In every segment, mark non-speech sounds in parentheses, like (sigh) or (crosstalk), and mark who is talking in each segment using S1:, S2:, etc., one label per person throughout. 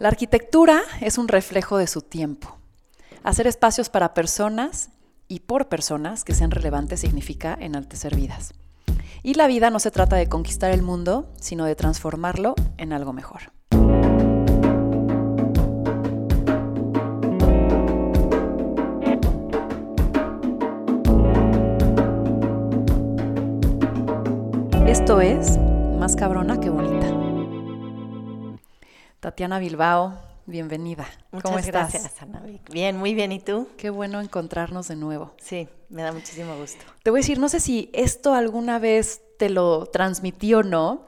S1: La arquitectura es un reflejo de su tiempo. Hacer espacios para personas y por personas que sean relevantes significa enaltecer vidas. Y la vida no se trata de conquistar el mundo, sino de transformarlo en algo mejor. Esto es Más cabrona que bonita. Tatiana Bilbao, bienvenida.
S2: Muchas
S1: ¿Cómo estás?
S2: gracias, Ana. Bien, muy bien. ¿Y tú?
S1: Qué bueno encontrarnos de nuevo.
S2: Sí, me da muchísimo gusto.
S1: Te voy a decir, no sé si esto alguna vez te lo transmití o no,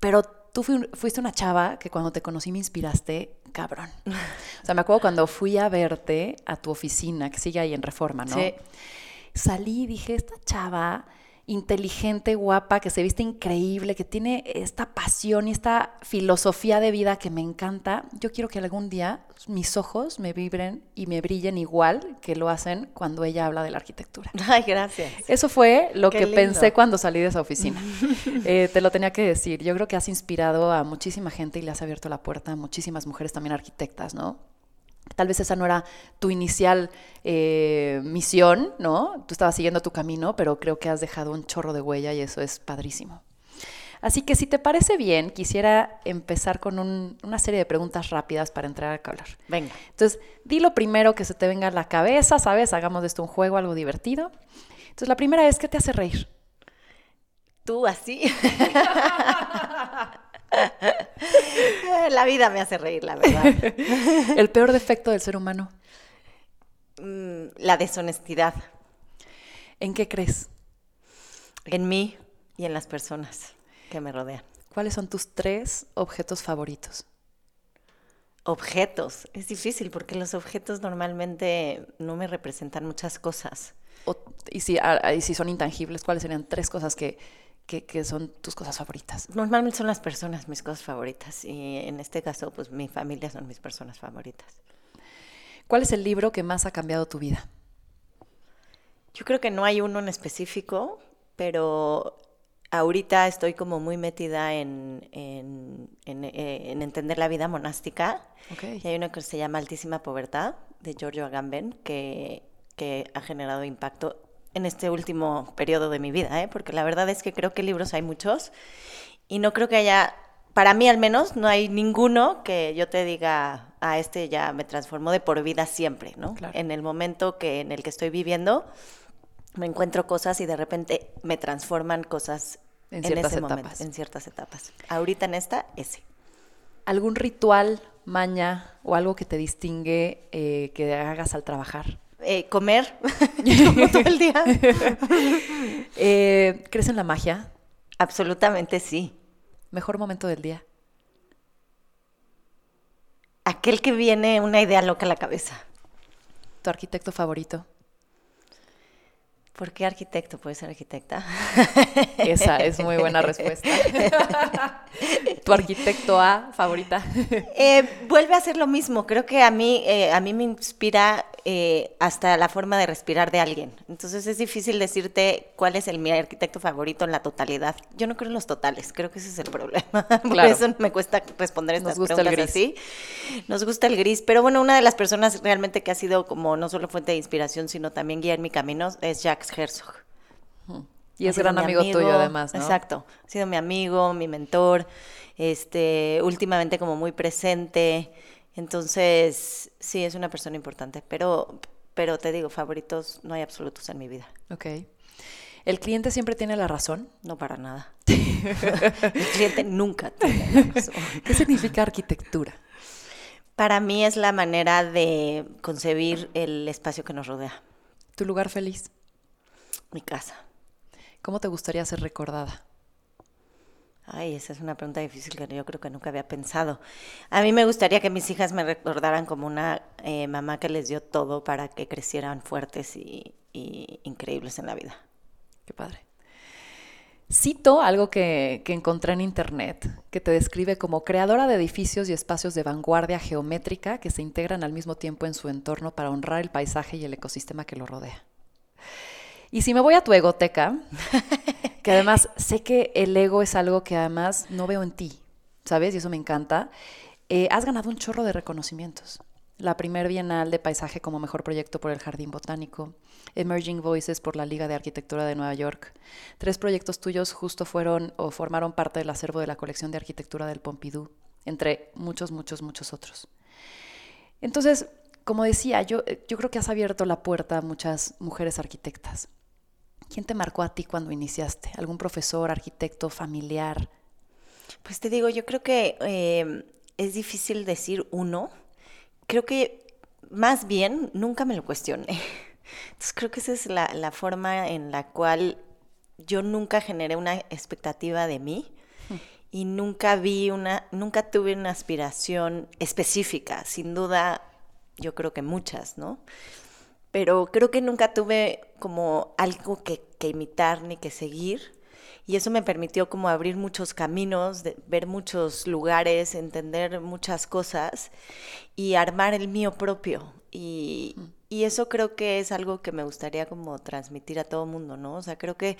S1: pero tú fui- fuiste una chava que cuando te conocí me inspiraste cabrón. (laughs) O sea, me acuerdo cuando fui a verte a tu oficina, que sigue ahí en Reforma, ¿no?
S2: Sí.
S1: Salí y dije, esta chava inteligente, guapa, que se viste increíble, que tiene esta pasión y esta filosofía de vida que me encanta, yo quiero que algún día mis ojos me vibren y me brillen igual que lo hacen cuando ella habla de la arquitectura. (laughs)
S2: Ay, gracias.
S1: Eso fue lo
S2: Qué
S1: que
S2: lindo.
S1: pensé cuando salí de esa oficina. (laughs) Eh, te lo tenía que decir. Yo creo que has inspirado a muchísima gente y le has abierto la puerta a muchísimas mujeres también arquitectas, ¿no? Tal vez esa no era tu inicial eh, misión, ¿no? Tú estabas siguiendo tu camino, pero creo que has dejado un chorro de huella y eso es padrísimo. Así que si te parece bien, quisiera empezar con un- una serie de preguntas rápidas para entrar a calor.
S2: Venga.
S1: Entonces, di lo primero que se te venga a la cabeza, ¿sabes? Hagamos de esto un juego, algo divertido. Entonces, la primera es, ¿qué te hace reír?
S2: ¿Tú así? (laughs) (laughs) la vida me hace reír, la verdad. (laughs)
S1: El peor defecto del ser humano.
S2: Mm, La deshonestidad
S1: ¿En qué crees?
S2: en mí y en las personas que me rodean.
S1: ¿Cuáles son tus tres objetos favoritos?
S2: Objetos. Es difícil porque los objetos normalmente no me representan muchas cosas.
S1: O- y, si, ah, y si son intangibles, ¿cuáles serían tres cosas que, que- que son tus cosas favoritas?
S2: Normalmente son las personas mis cosas favoritas y en este caso pues mi familia son mis personas favoritas.
S1: ¿Cuál es el libro que más ha cambiado tu vida?
S2: Yo creo que no hay uno en específico, pero ahorita estoy como muy metida en, en, en, eh, en entender la vida monástica.
S1: Ok.
S2: Y hay uno que se llama Altísima Pobrtad, de Giorgio Agamben, que, que ha generado impacto en este último periodo de mi vida, ¿eh? porque la verdad es que creo que libros hay muchos y no creo que haya, para mí al menos, no hay ninguno que yo te diga, a este ya me transformó de por vida siempre, ¿no?
S1: Claro.
S2: En el momento que, en el que estoy viviendo, me encuentro cosas y de repente me transforman cosas
S1: En
S2: en,
S1: ciertas
S2: ese momento,
S1: etapas.
S2: en ciertas etapas. Ahorita en esta, ese.
S1: ¿Algún ritual, maña o algo que te distingue eh, que hagas al trabajar?
S2: Eh, comer (laughs) como todo el día. (laughs)
S1: Eh, ¿Crees en la magia?
S2: Absolutamente sí.
S1: ¿Mejor momento del día?
S2: Aquel que viene una idea loca a la cabeza.
S1: ¿Tu arquitecto favorito?
S2: ¿Por qué arquitecto? ¿Puede ser arquitecta? (laughs)
S1: Esa es muy buena respuesta. ¿Tu arquitecto A favorita?
S2: Eh, vuelve a ser lo mismo. Creo que a mí, eh, a mí me inspira eh, hasta la forma de respirar de alguien. Entonces es difícil decirte cuál es el mi arquitecto favorito en la totalidad. Yo no creo en los totales. Creo que ese es el problema. (laughs) Por
S1: Claro.
S2: eso me cuesta responder
S1: Nos
S2: estas
S1: gusta el
S2: preguntas
S1: gris.
S2: así. Nos gusta el gris. Pero bueno, una de las personas realmente que ha sido como no solo fuente de inspiración, sino también guía en mi camino es Jacques Herzog.
S1: Y
S2: Ha
S1: es gran
S2: mi
S1: amigo, tuyo además, ¿no?
S2: Exacto. Ha sido mi amigo, mi mentor, este, últimamente como muy presente. Entonces, sí, es una persona importante. Pero, pero te digo, favoritos no hay absolutos en mi vida.
S1: Ok. ¿El cliente siempre tiene la razón?
S2: No para nada. (laughs) El cliente nunca tiene la razón.
S1: ¿Qué significa arquitectura?
S2: Para mí es la manera de concebir el espacio que nos rodea,
S1: ¿Tu lugar feliz?
S2: mi casa.
S1: ¿Cómo te gustaría ser recordada?
S2: Ay, esa es una pregunta difícil que yo creo que nunca había pensado. A mí me gustaría que mis hijas me recordaran como una eh, mamá que les dio todo para que crecieran fuertes y, y increíbles en la vida.
S1: Qué padre. Cito algo que, que encontré en internet que te describe como creadora de edificios y espacios de vanguardia geométrica que se integran al mismo tiempo en su entorno para honrar el paisaje y el ecosistema que lo rodea. Y si me voy a tu egoteca, (laughs) que además sé que el ego es algo que además no veo en ti, ¿sabes? Y eso me encanta. eh, has ganado un chorro de reconocimientos. La primer Bienal de Paisaje como mejor proyecto por el Jardín Botánico, Emerging Voices por la Liga de Arquitectura de Nueva York. Tres proyectos tuyos justo fueron o formaron parte del acervo de la colección de arquitectura del Pompidou, entre muchos, muchos, muchos otros. Entonces, como decía, yo, yo creo que has abierto la puerta a muchas mujeres arquitectas. ¿Quién te marcó a ti cuando iniciaste? ¿Algún profesor, arquitecto, familiar?
S2: Pues te digo, yo creo que eh, es difícil decir uno. Creo que más bien nunca me lo cuestioné. Entonces creo que esa es la, la forma en la cual yo nunca generé una expectativa de mí y nunca vi una, nunca tuve una aspiración específica. Sin duda, yo creo que muchas, ¿no? Pero creo que nunca tuve como algo que, que imitar ni que seguir y eso me permitió como abrir muchos caminos, de, ver muchos lugares, entender muchas cosas y armar el mío propio. Y, y eso creo que es algo que me gustaría como transmitir a todo mundo, ¿no? O sea, creo que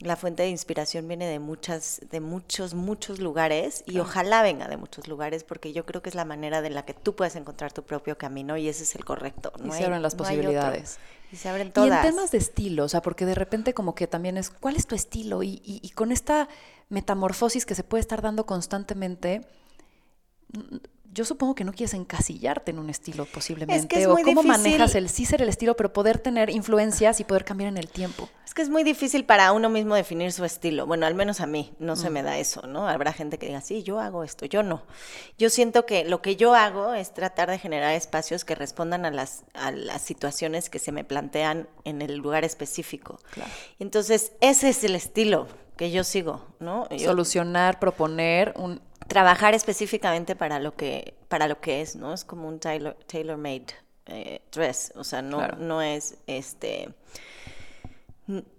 S2: la fuente de inspiración viene de muchas, de muchos, muchos lugares y ojalá venga de muchos lugares porque yo creo que es la manera de la que tú puedes encontrar tu propio camino y ese es el correcto.
S1: No y se abren las no posibilidades.
S2: Y se abren todas.
S1: Y en temas de estilo, o sea, porque de repente como que también es, ¿cuál es tu estilo? Y, y, y con esta metamorfosis que se puede estar dando constantemente, yo supongo que no quieres encasillarte en un estilo posiblemente.
S2: Es que es
S1: o
S2: muy
S1: cómo
S2: difícil.
S1: manejas el sí ser el estilo, pero poder tener influencias y poder cambiar en el tiempo.
S2: Es que es muy difícil para uno mismo definir su estilo. Bueno, al menos a mí no se me da eso, ¿no? Habrá gente que diga, sí, yo hago esto, yo no. Yo siento que lo que yo hago es tratar de generar espacios que respondan a las, a las situaciones que se me plantean en el lugar específico.
S1: Claro.
S2: Entonces, ese es el estilo que yo sigo, ¿no? Yo-
S1: Solucionar, proponer un...
S2: trabajar específicamente para lo que para lo que es, ¿no? Es como un tailor, tailor-made eh, dress, o sea, no
S1: Claro.
S2: no es este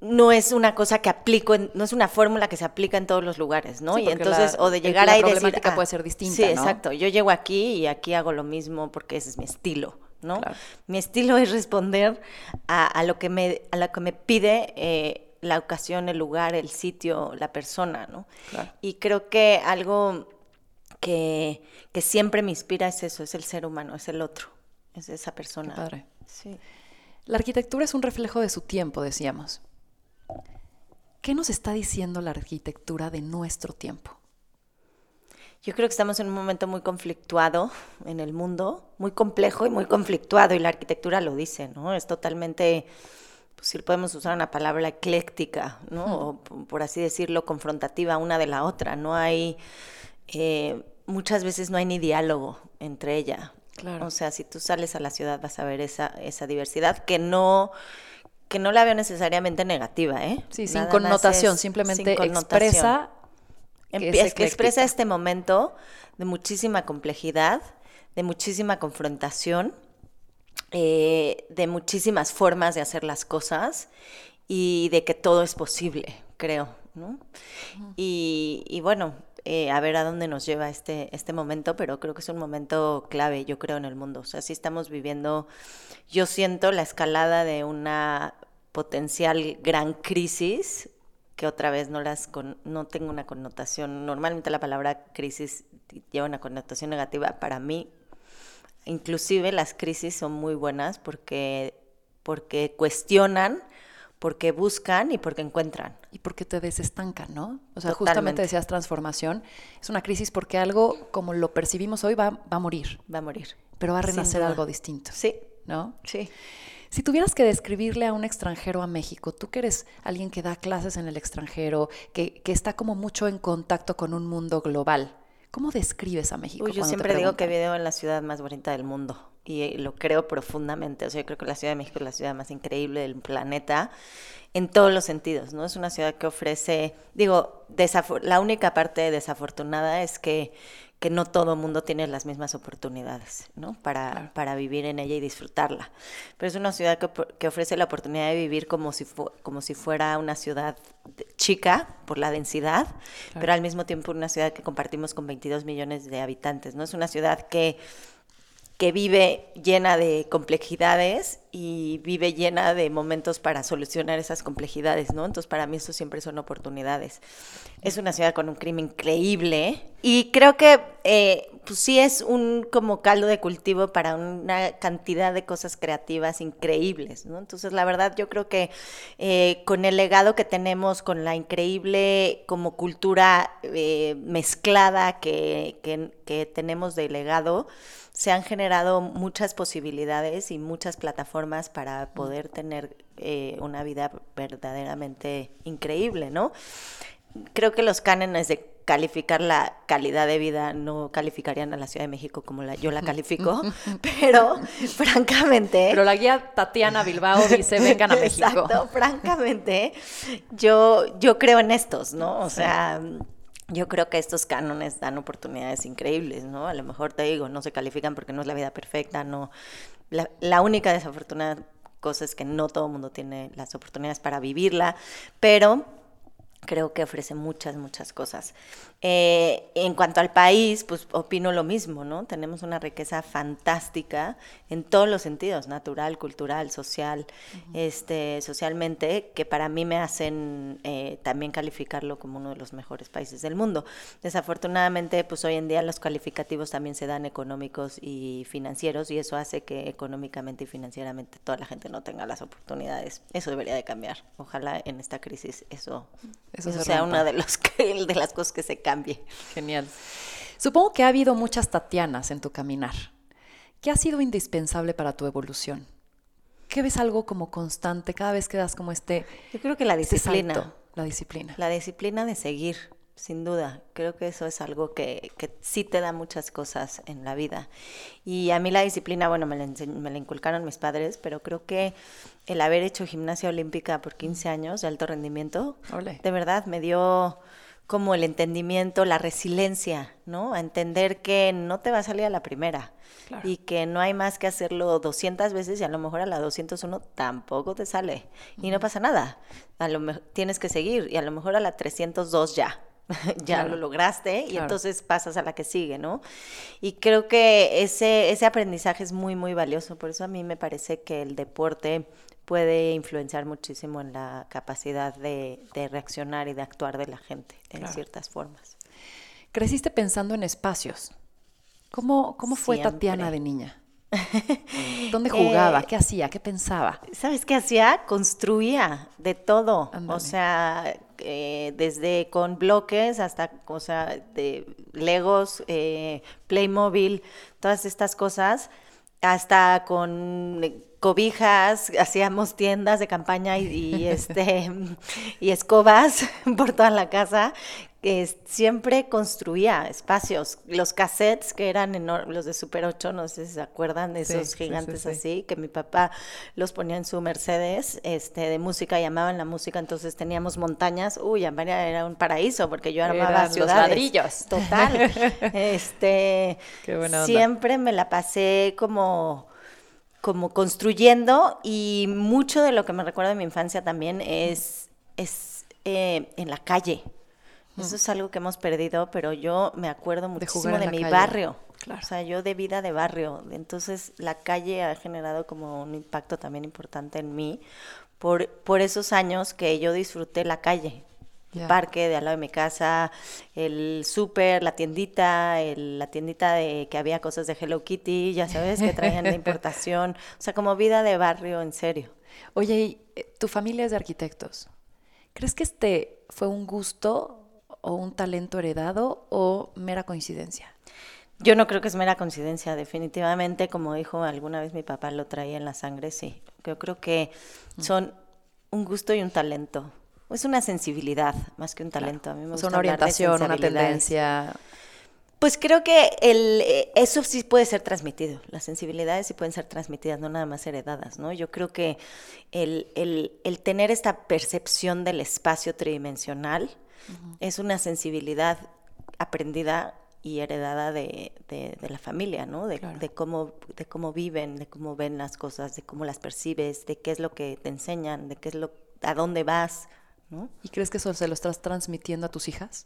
S2: no es una cosa que aplico, en- no es una fórmula que se aplica en todos los lugares, ¿no?
S1: Sí,
S2: y entonces,
S1: la-
S2: o de llegar ahí y decir, ah,
S1: puede ser distinta,
S2: Sí,
S1: ¿no?
S2: exacto. Yo llego aquí y aquí hago lo mismo porque ese es mi estilo, ¿no?
S1: Claro.
S2: Mi estilo es responder a, a lo que me a lo que me pide eh, la ocasión, el lugar, el sitio, la persona, ¿no?
S1: Claro.
S2: Y creo que algo que, que siempre me inspira es eso, es el ser humano, es el otro, es esa persona.
S1: Qué padre.
S2: Sí.
S1: La arquitectura es un reflejo de su tiempo, decíamos. ¿Qué nos está diciendo la arquitectura de nuestro tiempo?
S2: Yo creo que estamos en un momento muy conflictuado en el mundo, muy complejo y muy conflictuado, y la arquitectura lo dice, ¿no? Es totalmente, pues si podemos usar una palabra ecléctica, ¿no? O por así decirlo, confrontativa una de la otra. No hay, eh, muchas veces no hay ni diálogo entre ella.
S1: Claro.
S2: O sea, si tú sales a la ciudad vas a ver esa, esa diversidad que no que no la veo necesariamente negativa, ¿eh?
S1: Sí, sin
S2: Nada
S1: connotación,
S2: es
S1: simplemente
S2: sin connotación.
S1: expresa que es
S2: Empie- que expresa este momento de muchísima complejidad, de muchísima confrontación, eh, de muchísimas formas de hacer las cosas y de que todo es posible, creo, ¿no? y, y bueno, eh, a ver a dónde nos lleva este, este momento, pero creo que es un momento clave, yo creo, en el mundo. O sea, sí estamos viviendo, yo siento la escalada de una potencial gran crisis que otra vez no las con- no tengo una connotación normalmente la palabra crisis lleva una connotación negativa para mí inclusive las crisis son muy buenas porque porque cuestionan porque buscan y porque encuentran
S1: y porque te desestancan, ¿no? O sea,
S2: Totalmente.
S1: justamente decías transformación. Es una crisis porque algo como lo percibimos hoy va, va a morir,
S2: va a morir
S1: pero va a renacer algo distinto,
S2: sí
S1: ¿no?
S2: sí
S1: Si tuvieras que describirle a un extranjero a México, tú que eres alguien que da clases en el extranjero, que, que está como mucho en contacto con un mundo global, ¿cómo describes a México?
S2: Uy, yo siempre digo que vivo en la ciudad más bonita del mundo y eh, lo creo profundamente. O sea, yo creo que la Ciudad de México es la ciudad más increíble del planeta en todos los sentidos, ¿no? Es una ciudad que ofrece, digo, la única parte desafortunada es que, que no todo mundo tiene las mismas oportunidades, ¿no? Para,
S1: Claro.
S2: para vivir en ella y disfrutarla. Pero es una ciudad que, que ofrece la oportunidad de vivir como si, como si fuera una ciudad de- chica por la densidad, pero al mismo tiempo una ciudad que compartimos con 22 millones de habitantes, ¿no? Es una ciudad que, que vive llena de complejidades y vive llena de momentos para solucionar esas complejidades, ¿no? Entonces para mí eso siempre son oportunidades. Es una ciudad con un crimen increíble y creo que eh, pues sí es un como caldo de cultivo para una cantidad de cosas creativas increíbles, ¿no? Entonces la verdad yo creo que eh, con el legado que tenemos, con la increíble como cultura eh, mezclada que, que, que tenemos de legado, se han generado muchas posibilidades y muchas plataformas para poder tener eh, una vida verdaderamente increíble, ¿no? Creo que los cánones de calificar la calidad de vida no calificarían a la Ciudad de México como la, yo la califico, (laughs) pero (laughs) francamente...
S1: Pero la guía Tatiana Bilbao dice, vengan a (laughs) México.
S2: Exacto, francamente, yo, yo creo en estos, ¿no? O sea yo creo que estos cánones dan oportunidades increíbles, ¿no? A lo mejor te digo, no se califican porque no es la vida perfecta, no. La, la única desafortunada cosa es que no todo el mundo tiene las oportunidades para vivirla, pero creo que ofrece muchas, muchas cosas. Eh, en cuanto al país, pues opino lo mismo, ¿no? Tenemos una riqueza fantástica en todos los sentidos, natural, cultural, social, este, socialmente, que para mí me hacen eh, también calificarlo como uno de los mejores países del mundo. Desafortunadamente, pues hoy en día los calificativos también se dan económicos y financieros y eso hace que económicamente y financieramente toda la gente no tenga las oportunidades. Eso debería de cambiar. Ojalá en esta crisis eso, eso, sea una de, los de las cosas que se cambie.
S1: Genial. Supongo que ha habido muchas Tatianas en tu caminar. ¿Qué ha sido indispensable para tu evolución? ¿Qué ves algo como constante cada vez que das como este...
S2: Yo creo que la disciplina.
S1: la disciplina.
S2: La disciplina de seguir, sin duda. Creo que eso es algo que, que, sí te da muchas cosas en la vida. Y a mí la disciplina, bueno, me la, me la inculcaron mis padres, pero creo que el haber hecho gimnasia olímpica por 15 años de alto rendimiento, de verdad me dio como el entendimiento, la resiliencia, ¿no? A entender que no te va a salir a la primera y que no hay más que hacerlo 200 veces y a lo mejor a la 201 tampoco te sale y no pasa nada. A lo mejor tienes que seguir y a lo mejor a la 302 ya. (laughs) ya lo lograste y entonces pasas a la que sigue, ¿no? Y creo que ese, ese aprendizaje es muy, muy valioso. Por eso a mí me parece que el deporte puede influenciar muchísimo en la capacidad de, reaccionar y de actuar de la gente en ciertas formas.
S1: Creciste pensando en espacios. ¿Cómo, cómo fue Tatiana de niña? (laughs) ¿Dónde jugaba? Eh, ¿Qué hacía? ¿Qué pensaba?
S2: ¿Sabes qué hacía? Construía de todo. O sea, eh, desde con bloques hasta, o sea, de Legos, eh, Playmobil, todas estas cosas, hasta con cobijas, hacíamos tiendas de campaña y, (laughs) este y escobas (laughs) por toda la casa. Que siempre construía espacios. Los cassettes que eran los de Super 8, no sé si se acuerdan de esos gigantes así, que mi papá los ponía en su Mercedes este, de música, llamaban la música, entonces teníamos montañas. Uy, era un paraíso porque yo armaba ciudades. Los
S1: ladrillos.
S2: Total. (laughs) este, Siempre me la pasé como como construyendo y mucho de lo que me recuerda de mi infancia también es, es eh, en la calle. Eso es algo que hemos perdido, pero yo me acuerdo muchísimo de, mi barrio. O sea, yo de vida de barrio. Entonces, la calle ha generado como un impacto también importante en mí por, por esos años que yo disfruté la calle el parque de al lado de mi casa, el súper, la tiendita, la tiendita de que había cosas de Hello Kitty, ya sabes, que traían de (laughs) importación, o sea, como vida de barrio en serio.
S1: Oye, eh, tu familia es de arquitectos. ¿Crees que este fue un gusto o un talento heredado o mera coincidencia?
S2: Yo no creo que es mera coincidencia, definitivamente, como dijo alguna vez mi papá, lo traía en la sangre, sí. Yo creo que mm. son un gusto y un talento es una sensibilidad más que un talento. A mí me gusta
S1: es una orientación, una tendencia.
S2: Pues creo que el, eh, eso sí puede ser transmitido. Las sensibilidades sí pueden ser transmitidas, no nada más heredadas, ¿no? Yo creo que el, el, el tener esta percepción del espacio tridimensional es una sensibilidad aprendida y heredada de, de, la familia, ¿no? De, de, cómo, de cómo viven, de cómo ven las cosas, de cómo las percibes, de qué es lo que te enseñan, de qué es lo, a dónde vas,
S1: ¿Y crees que eso se lo estás transmitiendo a tus hijas?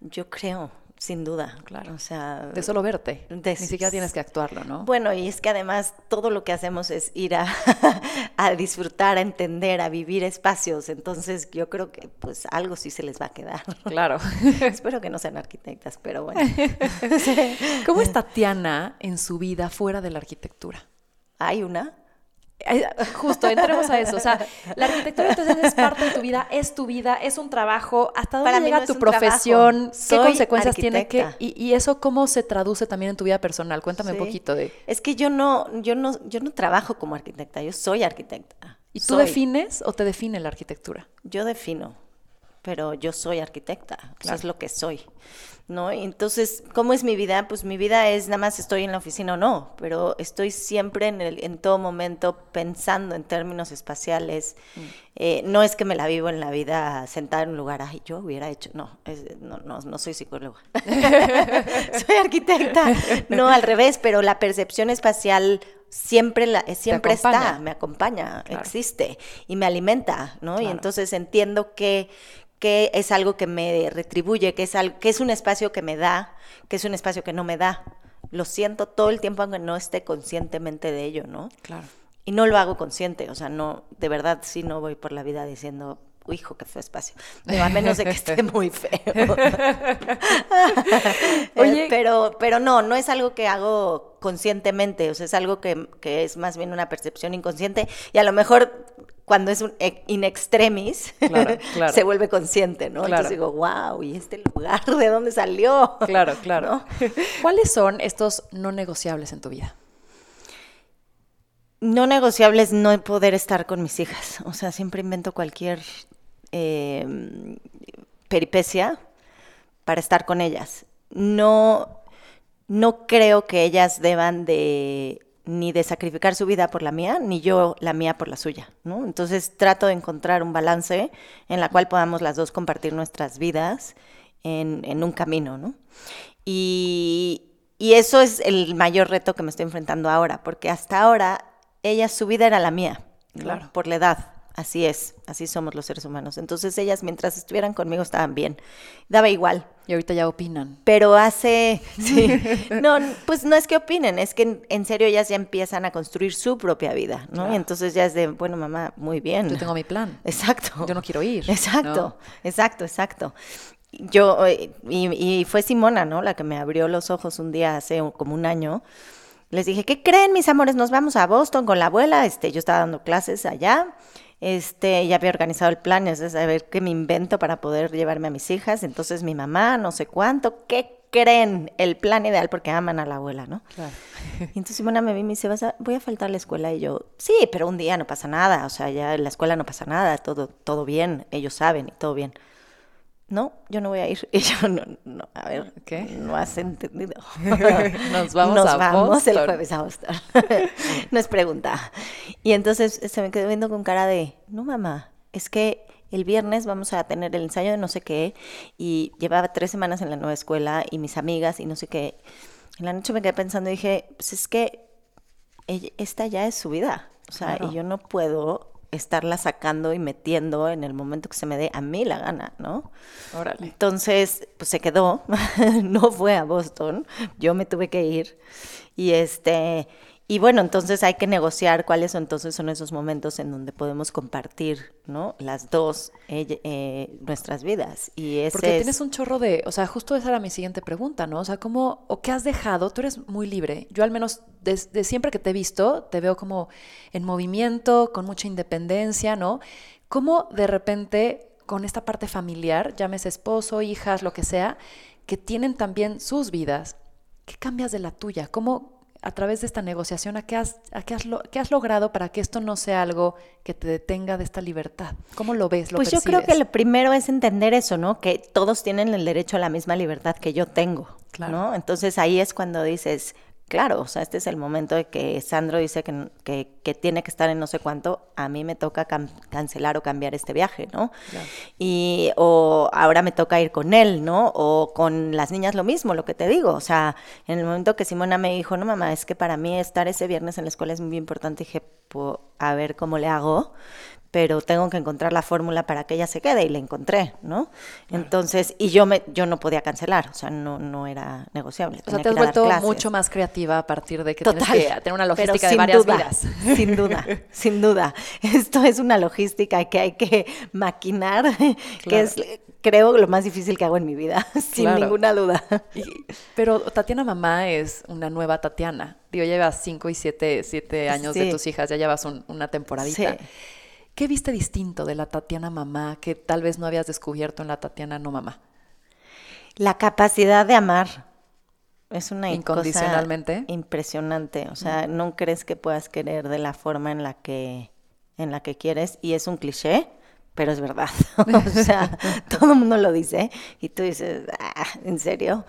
S2: Yo creo, sin duda. Claro. O sea,
S1: de solo verte. Ni siquiera tienes que actuarlo, ¿no?
S2: Bueno, y es que además todo lo que hacemos es ir a, (laughs) a, disfrutar, a entender, a vivir espacios. Entonces yo creo que pues algo sí se les va a quedar. (laughs)
S1: Claro.
S2: Espero que no sean arquitectas, pero bueno. (laughs)
S1: ¿Cómo es Tatiana en su vida fuera de la arquitectura?
S2: ¿Hay una?
S1: Justo, entremos a eso. O sea, la arquitectura entonces es parte de tu vida, es tu vida, es un trabajo. ¿Hasta dónde Para llega tu profesión? ¿Qué consecuencias tiene? que y, eso cómo se traduce también en tu vida personal? Cuéntame un poquito de.
S2: Es que yo no, yo no, yo no trabajo como arquitecta, yo soy arquitecta.
S1: ¿Y tú defines o te define la arquitectura?
S2: Yo defino, pero yo soy arquitecta, eso es lo que soy. ¿No? entonces, ¿cómo es mi vida? Pues mi vida es nada más estoy en la oficina o no, pero estoy siempre en, el, en todo momento pensando en términos espaciales. Mm. Eh, no es que me la vivo en la vida sentada en un lugar, ay, yo hubiera hecho, no, no, no, no, soy psicóloga, (laughs) soy arquitecta, no al revés, pero la percepción espacial siempre la, siempre está, me acompaña, existe y me alimenta, ¿no? Y entonces entiendo que que es algo que me retribuye, que es, que es un espacio que me da, que es un espacio que no me da. Lo siento todo el tiempo aunque no esté conscientemente de ello, ¿no?
S1: Claro.
S2: Y no lo hago consciente, o sea, no, de verdad sí no voy por la vida diciendo, hijo, qué feo espacio. a menos de que esté (laughs) muy feo. (laughs) Oye, pero, pero no, no es algo que hago conscientemente, o sea, es algo que, que es más bien una percepción inconsciente y a lo mejor cuando es un in extremis, (laughs) se vuelve consciente, ¿no? Entonces digo, wow, ¿y este lugar de dónde salió?
S1: Claro, (laughs) claro. (laughs) ¿Cuáles son estos no negociables en tu vida?
S2: No negociables no poder estar con mis hijas. O sea, siempre invento cualquier em, peripecia para estar con ellas. No, no creo que ellas deban de ni de sacrificar su vida por la mía, ni yo la mía por la suya, ¿no? Entonces trato de encontrar un balance en la cual podamos las dos compartir nuestras vidas en, un camino, ¿no? Y, eso es el mayor reto que me estoy enfrentando ahora, porque hasta ahora ella, su vida era la mía, claro. por la edad. Así es, así somos los seres humanos. Entonces ellas mientras estuvieran conmigo estaban bien, daba igual.
S1: Y ahorita ya opinan.
S2: Pero hace, (laughs) sí, no, pues no es que opinen, es que en, serio ellas ya empiezan a construir su propia vida, ¿no? Y entonces ya es de, bueno, mamá, muy bien.
S1: Yo tengo mi plan.
S2: Exacto.
S1: Yo no quiero ir.
S2: Exacto, exacto, exacto. Yo, y, y fue Simona, ¿no? La que me abrió los ojos un día hace como un año les dije, ¿qué creen, mis amores? Nos vamos a Boston con la abuela. Este, yo estaba dando clases allá este, ya había organizado el plan, es de saber qué me invento para poder llevarme a mis hijas. Entonces mi mamá, no sé cuánto, ¿qué creen? El plan ideal porque aman a la abuela, ¿no? Claro. Y entonces Simona me vi y me dice, ¿Vas a, voy a faltar a la escuela. Y yo, sí, pero un día no pasa nada, o sea, ya en la escuela no pasa nada, todo, todo bien, ellos saben y todo bien no, yo no voy a ir. (laughs) Y yo, no, no a ver, ¿qué? No has entendido. (laughs)
S1: Nos vamos Nos
S2: vamos el jueves a Boston. (laughs) no es pregunta. Y entonces se me quedó viendo con cara de, no mamá, es que el viernes vamos a tener el ensayo de no sé qué y llevaba tres semanas en la nueva escuela y mis amigas y no sé qué. En la noche me quedé pensando y dije, pues es que esta ya es su vida. O sea, y yo no puedo estarla sacando y metiendo en el momento que se me dé a mí la gana, ¿no?
S1: Órale.
S2: Entonces, pues se quedó, (laughs) no fue a Boston, yo me tuve que ir y este y bueno, entonces hay que negociar cuáles son, entonces son esos momentos en donde podemos compartir, ¿no? Las dos, eh, nuestras vidas. Y ese
S1: Porque tienes un chorro de, o sea, justo esa era mi siguiente pregunta, ¿no? O sea, ¿cómo, o qué has dejado? Tú eres muy libre. Yo al menos desde siempre que te he visto, te veo como en movimiento, con mucha independencia, ¿no? ¿Cómo de repente con esta parte familiar, llámese esposo, hijas, lo que sea, que tienen también sus vidas, ¿qué cambias de la tuya? ¿Cómo, a través de esta negociación, ¿a qué, has, a qué, has qué has logrado para que esto no sea algo que te detenga de esta libertad? ¿Cómo lo ves? Lo
S2: pues yo creo que lo primero es entender eso, ¿no? Que todos tienen el derecho a la misma libertad que yo tengo, claro. ¿no? Entonces ahí es cuando dices, claro, o sea, este es el momento de que Sandro dice que, que, tiene que estar en no sé cuánto, a mí me toca cancelar o cambiar este viaje, ¿no? Y, o ahora me toca ir con él, ¿no? O con las niñas lo mismo, lo que te digo, o sea, en el momento que Simona me dijo, no, mamá, es que para mí estar ese viernes en la escuela es muy importante, dije, a ver cómo le hago, pero tengo que encontrar la fórmula para que ella se quede y la encontré, ¿no? Entonces, y yo me yo no podía cancelar, o sea, no, no era negociable.
S1: O sea, te has vuelto mucho más creativa a partir de que tienes que tener una logística de varias vidas.
S2: Sin duda, (laughs) sin duda. Esto es una logística que hay que maquinar, que es creo lo más difícil que hago en mi vida, (laughs) sin ninguna duda.
S1: pero Tatiana mamá es una nueva Tatiana. Digo, llevas cinco y siete, siete años de tus hijas, ya llevas una temporadita. Sí. ¿Qué viste distinto de la Tatiana mamá que tal vez no habías descubierto en la Tatiana no mamá?
S2: La capacidad de amar. Es una
S1: incondicionalmente
S2: impresionante, o sea, no crees que puedas querer de la forma en la que en la que quieres y es un cliché, pero es verdad. (laughs) o sea, (laughs) todo el mundo lo dice y tú dices, ah, ¿en serio?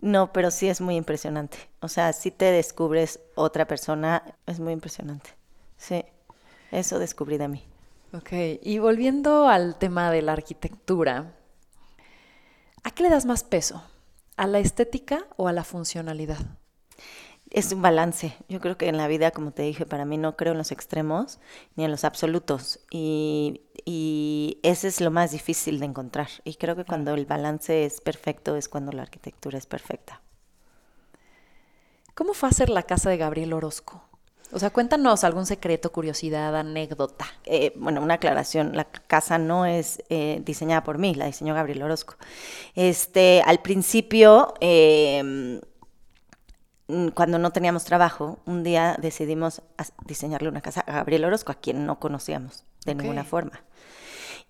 S2: No, pero sí es muy impresionante. O sea, si te descubres otra persona, es muy impresionante. Sí, eso descubrí de mí.
S1: Ok, y volviendo al tema de la arquitectura, ¿a qué le das más peso? ¿A la estética o a la funcionalidad?
S2: Es un balance. Yo creo que en la vida, como te dije, para mí no creo en los extremos ni en los absolutos. Y, y ese es lo más difícil de encontrar. Y creo que cuando el balance es perfecto es cuando la arquitectura es perfecta.
S1: ¿Cómo fue hacer la casa de Gabriel Orozco? O sea, cuéntanos algún secreto, curiosidad, anécdota.
S2: Eh, bueno, una aclaración, la casa no es eh, diseñada por mí, la diseñó Gabriel Orozco. Este, al principio, em, cuando no teníamos trabajo, un día decidimos diseñarle una casa a Gabriel Orozco, a quien no conocíamos de ninguna forma.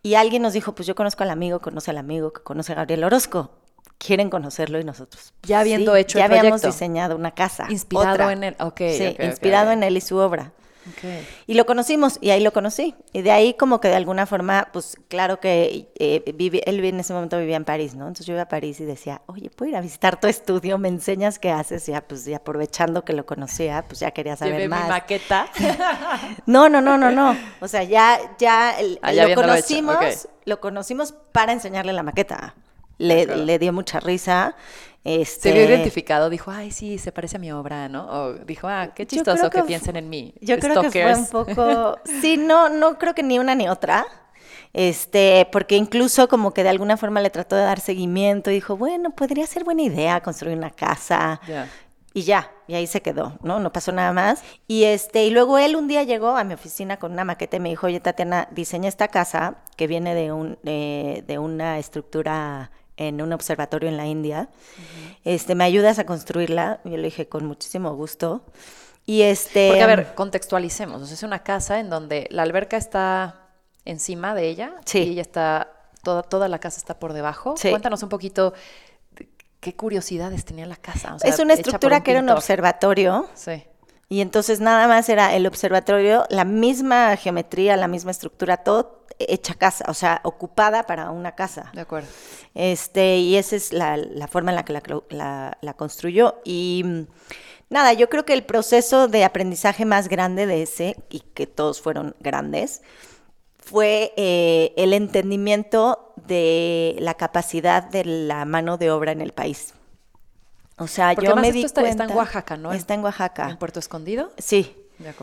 S2: Y alguien nos dijo, pues yo conozco al amigo, conoce al amigo que conoce a Gabriel Orozco quieren conocerlo y nosotros.
S1: Ya habiendo hecho
S2: ya habíamos diseñado una casa.
S1: Inspirado en él, ok.
S2: Sí, inspirado en él y su obra. Okay. Y lo conocimos y ahí lo conocí. Y de ahí como que de alguna forma, pues claro que eh, él en ese momento vivía en París, ¿no? Entonces yo iba a París y decía, oye, ¿puedo ir a visitar tu estudio? ¿Me enseñas qué haces? Y ya, pues y aprovechando que lo conocía, pues ya quería saber más.
S1: mi maqueta? (laughs)
S2: no, no, no, no, no. O sea, ya, ya ah, lo conocimos, lo conocimos para enseñarle la maqueta le, dio mucha risa. Este...
S1: Se vio identificado, dijo, ay, sí, se parece a mi obra, ¿no? O dijo, ah, qué chistoso que, piensen en mí.
S2: Yo creo que fue un poco, (laughs) sí, no, no creo que ni una ni otra. Este, porque incluso como que de alguna forma le trató de dar seguimiento y dijo, bueno, podría ser buena idea construir una casa. Y ya, y ahí se quedó, ¿no? No pasó nada más. Y este, y luego él un día llegó a mi oficina con una maqueta y me dijo, oye, Tatiana, diseña esta casa que viene de un, de una estructura en un observatorio en la India. este, ¿Me ayudas a construirla? Yo le dije, con muchísimo gusto. Y este...
S1: Porque, a ver, contextualicemos. es una casa en donde la alberca está encima de ella sí. y ella está... Toda, toda la casa está por debajo. Cuéntanos un poquito qué curiosidades tenía la casa.
S2: es una estructura que era un observatorio. Sí. Y entonces nada más era el observatorio, la misma geometría, la misma estructura, todo hecha casa, o sea, ocupada para una casa.
S1: De acuerdo.
S2: Este, y esa es la, forma en la que la, la, construyó. Y mm, nada, yo creo que el proceso de aprendizaje más grande de ese, y que todos fueron grandes, fue eh, el entendimiento de la capacidad de la mano de obra en el país. O sea, yo me di
S1: está, está en Oaxaca, ¿no?
S2: Está en Oaxaca.
S1: ¿En Puerto Escondido?
S2: Sí,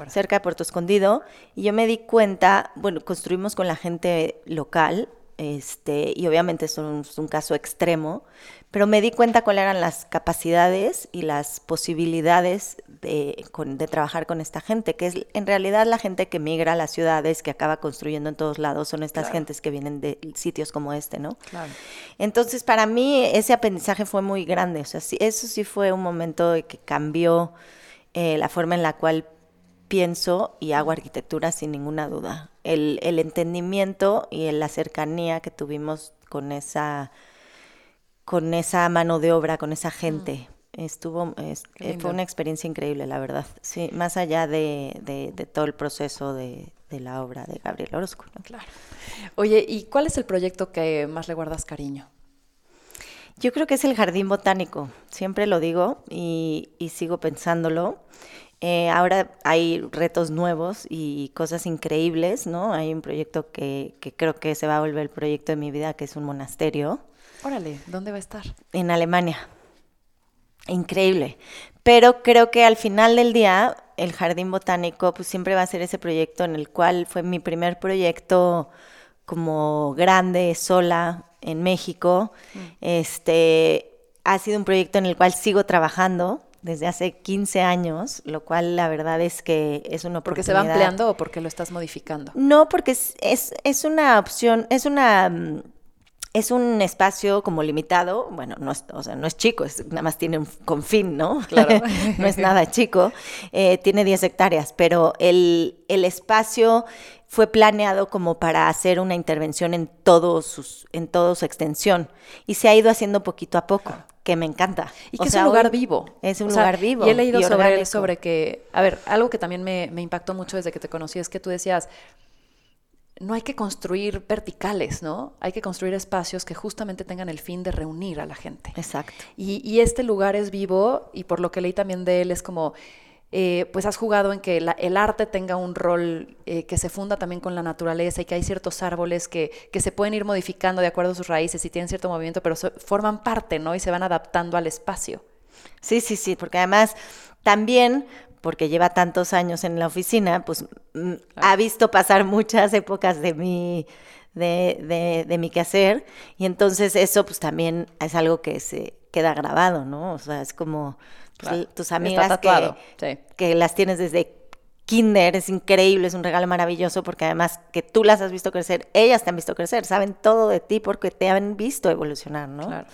S2: cerca de Puerto Escondido, y yo me di cuenta, bueno, construimos con la gente local, este, y obviamente eso es un caso extremo, pero me di cuenta cuáles eran las capacidades y las posibilidades de, de, trabajar con esta gente, que es en realidad la gente que migra a las ciudades, que acaba construyendo en todos lados, son estas gentes que vienen de sitios como este, ¿no? Claro. Entonces, para mí ese aprendizaje fue muy grande, o sea, sí, eso sí fue un momento que cambió eh, la forma en la cual pienso y hago arquitectura sin ninguna duda. El, entendimiento y la cercanía que tuvimos con esa, con esa mano de obra, con esa gente. Mm. Estuvo, eh, fue una experiencia increíble, la verdad. Sí, más allá de, todo el proceso de, la obra de Gabriel Orozco.
S1: Claro. Oye, ¿y cuál es el proyecto que más le guardas cariño?
S2: Yo creo que es el jardín botánico. Siempre lo digo y, y sigo pensándolo. Eh, ahora hay retos nuevos y cosas increíbles, ¿no? Hay un proyecto que, que, creo que se va a volver el proyecto de mi vida, que es un monasterio.
S1: Órale, ¿dónde va a estar?
S2: En Alemania. Increíble. Pero creo que al final del día, el Jardín Botánico, pues siempre va a ser ese proyecto en el cual fue mi primer proyecto como grande, sola, en México. Mm. Este, ha sido un proyecto en el cual sigo trabajando desde hace 15 años, lo cual la verdad es que es una oportunidad.
S1: ¿Porque se va ampliando o porque lo estás modificando?
S2: No, porque es, es, es una opción, es una mm, es un espacio como limitado, bueno, no es, o sea, no es chico, es, nada más tiene un confín, ¿no? Claro. (laughs) no es nada chico, eh, tiene 10 hectáreas, pero el, el, espacio fue planeado como para hacer una intervención en, todos sus, en toda su extensión y se ha ido haciendo poquito a poco, que me encanta.
S1: Y que es un lugar vivo.
S2: Es un lugar vivo.
S1: Y he leído sobre sobre que, a ver, algo que también me, me impactó mucho desde que te conocí es que tú decías, no hay que construir verticales, ¿no? Hay que construir espacios que justamente tengan el fin de reunir a la gente.
S2: Exacto.
S1: Y, este lugar es vivo y por lo que leí también de él es como, eh, pues has jugado en que el arte tenga un rol eh, que se funda también con la naturaleza y que hay ciertos árboles que, que, se pueden ir modificando de acuerdo a sus raíces y tienen cierto movimiento, pero forman parte, ¿no? Y se van adaptando al espacio.
S2: Sí, sí, sí, porque además también porque lleva tantos años en la oficina, pues mm, ha visto pasar muchas épocas de mi, de, de, mi quehacer y entonces eso pues también es algo que se queda grabado, ¿no? O sea, es como pues, tus amigas que, que las tienes desde kinder, es increíble, es un regalo maravilloso porque además que tú las has visto crecer, ellas te han visto crecer, saben todo de ti porque te han visto evolucionar, ¿no? Claro.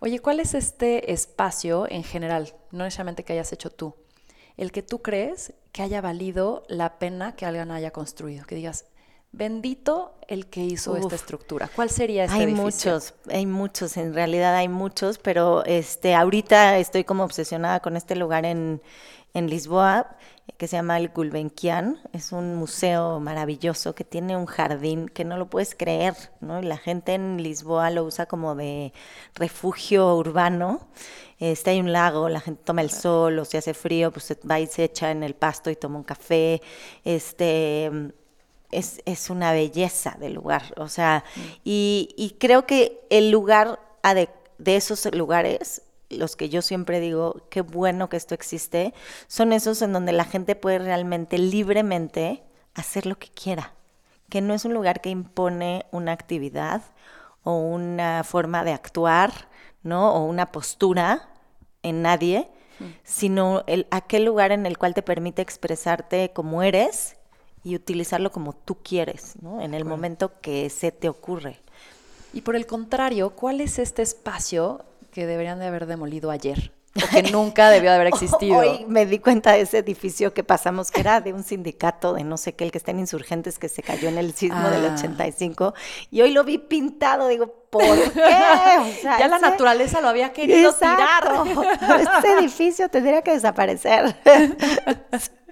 S1: Oye, ¿cuál es este espacio en general? No necesariamente que hayas hecho tú, el que tú crees que haya valido la pena que alguien haya construido, que digas, bendito el que hizo esta estructura. ¿Cuál sería este
S2: hay muchos, hay muchos, en realidad hay muchos, pero este ahorita estoy como obsesionada con este lugar en, en Lisboa que se llama el Gulbenkian. Es un museo maravilloso que tiene un jardín que no lo puedes creer, ¿no? Y la gente en Lisboa lo usa como de refugio urbano. Este, hay un lago, la gente toma el sol o si hace frío, pues va y se echa en el pasto y toma un café. Este, es, es una belleza del lugar, o sea, mm. y, y creo que el lugar de esos lugares los que yo siempre digo, qué bueno que esto existe, son esos en donde la gente puede realmente libremente hacer lo que quiera, que no es un lugar que impone una actividad o una forma de actuar, ¿no? O una postura en nadie, sino el, aquel lugar en el cual te permite expresarte como eres y utilizarlo como tú quieres, ¿no? En el momento que se te ocurre.
S1: Y por el contrario, ¿cuál es este espacio que deberían de haber demolido ayer. O que (laughs) nunca debió de haber existido.
S2: Hoy me di cuenta de ese edificio que pasamos, que era de un sindicato de no sé qué, el que está en Insurgentes, que se cayó en el sismo del 85. Ah. Y hoy lo vi pintado, digo, ¿Por qué? (laughs)
S1: ya la naturaleza lo había querido tirar. (laughs)
S2: Este edificio tendría que desaparecer. (laughs)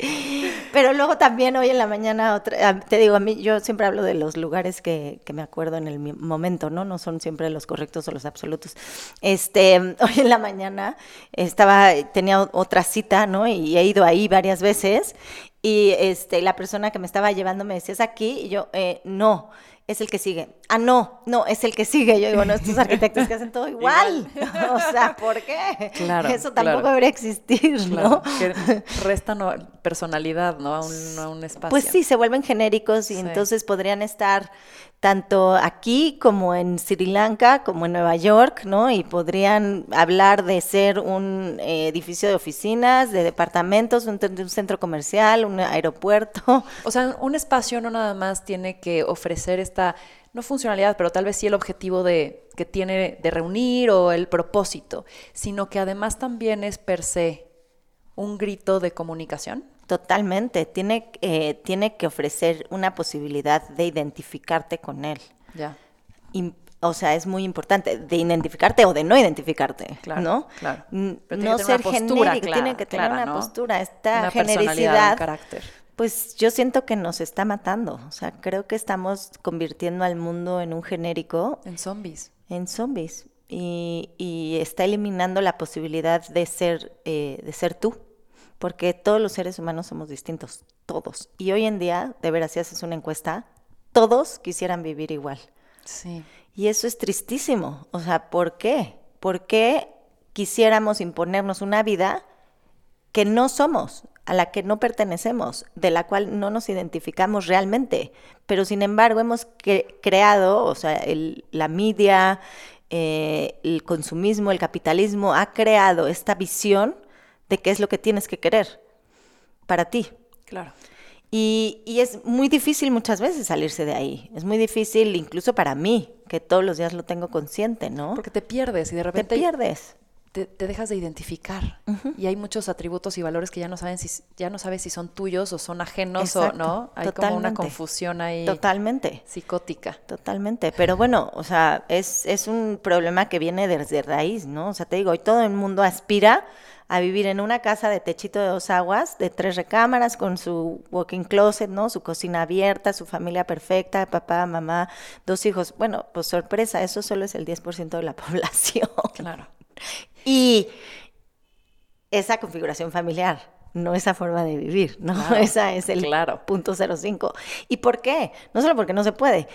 S2: Pero luego también hoy en la mañana, otra, te digo, a mí yo siempre hablo de los lugares que, que, me acuerdo en el momento, ¿no? No son siempre los correctos o los absolutos. Este, hoy en la mañana estaba, tenía otra cita, ¿no? Y he ido ahí varias veces. Y este, la persona que me estaba llevando me decía, ¿es aquí? Y yo, eh, no es el que sigue. Ah, no, no, es el que sigue. Yo digo, no, estos arquitectos que hacen todo (laughs) igual. (laughs) o sea, ¿por qué? Claro. Eso tampoco debería existir, ¿no?
S1: Que restan personalidad, ¿no? A un, espacio.
S2: Pues sí, se vuelven genéricos y entonces podrían estar tanto aquí como en Sri Lanka, como en Nueva York, ¿no? Y podrían hablar de ser un eh, edificio de oficinas, de departamentos, un, un, centro comercial, un aeropuerto.
S1: O sea, un espacio no nada más tiene que ofrecer esta, no funcionalidad, pero tal vez sí el objetivo de, que tiene de reunir o el propósito, sino que además también es per se un grito de comunicación.
S2: Totalmente, tiene, eh, tiene que ofrecer una posibilidad de identificarte con él. Ya. o sea, es muy importante de identificarte o de no identificarte, claro, ¿no? Claro. no ser genérico, tiene que tener una postura, esta una genericidad. carácter. Pues yo siento que nos está matando, o sea, creo que estamos convirtiendo al mundo en un genérico.
S1: En zombies.
S2: En zombies. Y, y está eliminando la posibilidad de ser, eh, de ser tú porque todos los seres humanos somos distintos, todos. Y hoy en día, de veras, si haces una encuesta, todos quisieran vivir igual. Sí. Y eso es tristísimo. O sea, ¿por qué? ¿Por qué quisiéramos imponernos una vida que no somos, a la que no pertenecemos, de la cual no nos identificamos realmente. Pero sin embargo hemos creado, o sea, la media, eh, el consumismo, el capitalismo ha creado esta visión de qué es lo que tienes que querer para ti.
S1: Claro.
S2: Y, y, es muy difícil muchas veces salirse de ahí. Es muy difícil incluso para mí, que todos los días lo tengo consciente, ¿no?
S1: Porque te pierdes y de repente...
S2: Te pierdes
S1: te, dejas de identificar. Y hay muchos atributos y valores que ya no saben si ya no sabes si son tuyos o son ajenos o no. Hay como una confusión ahí.
S2: Totalmente.
S1: Psicótica.
S2: Totalmente. Pero bueno, o sea, es, es un problema que viene desde raíz, ¿no? O sea, te digo, hoy todo el mundo aspira a vivir en una casa de techito de dos aguas, de tres recámaras, con su walking closet, ¿no? Su cocina abierta, su familia perfecta, papá, mamá, dos hijos. Bueno, pues sorpresa, eso solo es el 10% de la (laughs) población.
S1: Claro.
S2: Y esa configuración familiar, no esa forma de vivir, ¿no? (laughs) esa es el
S1: claro.
S2: punto 05. ¿Y por qué? No solo porque no se puede,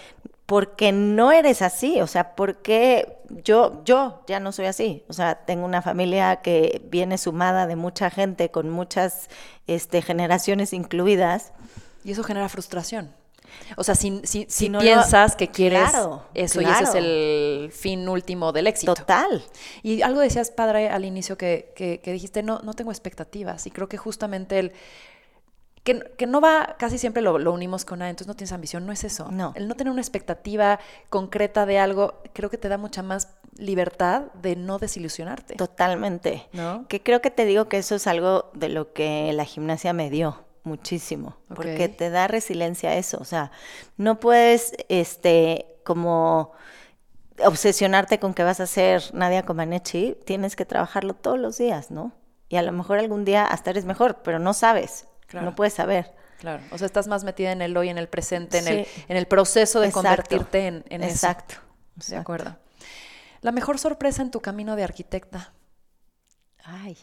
S2: porque no eres así, o sea, porque yo, yo ya no soy así, o sea, tengo una familia que viene sumada de mucha gente, con muchas este, generaciones incluidas.
S1: Y eso genera frustración. O sea, si, si, no piensas que quieres eso y ese es el fin último del éxito.
S2: Total.
S1: Y algo decías, padre, al inicio que, que, dijiste, no, no tengo expectativas. Y creo que justamente el... Que, que, no va, casi siempre lo, lo, unimos con, ah, entonces no tienes ambición, no es eso.
S2: No.
S1: El no tener una expectativa concreta de algo, creo que te da mucha más libertad de no desilusionarte.
S2: Totalmente.
S1: ¿No?
S2: Que creo que te digo que eso es algo de lo que la gimnasia me dio muchísimo, porque te da resiliencia a eso, o sea, no puedes, este, como obsesionarte con que vas a ser Nadia Comaneci, tienes que trabajarlo todos los días, ¿no? Y a lo mejor algún día hasta eres mejor, pero no sabes, no puedes saber.
S1: Claro, o sea, estás más metida en el hoy, en el presente, en, el, en el proceso de convertirte en, en
S2: Exacto.
S1: Eso. De acuerdo. La mejor sorpresa en tu camino de arquitecta.
S2: Ay,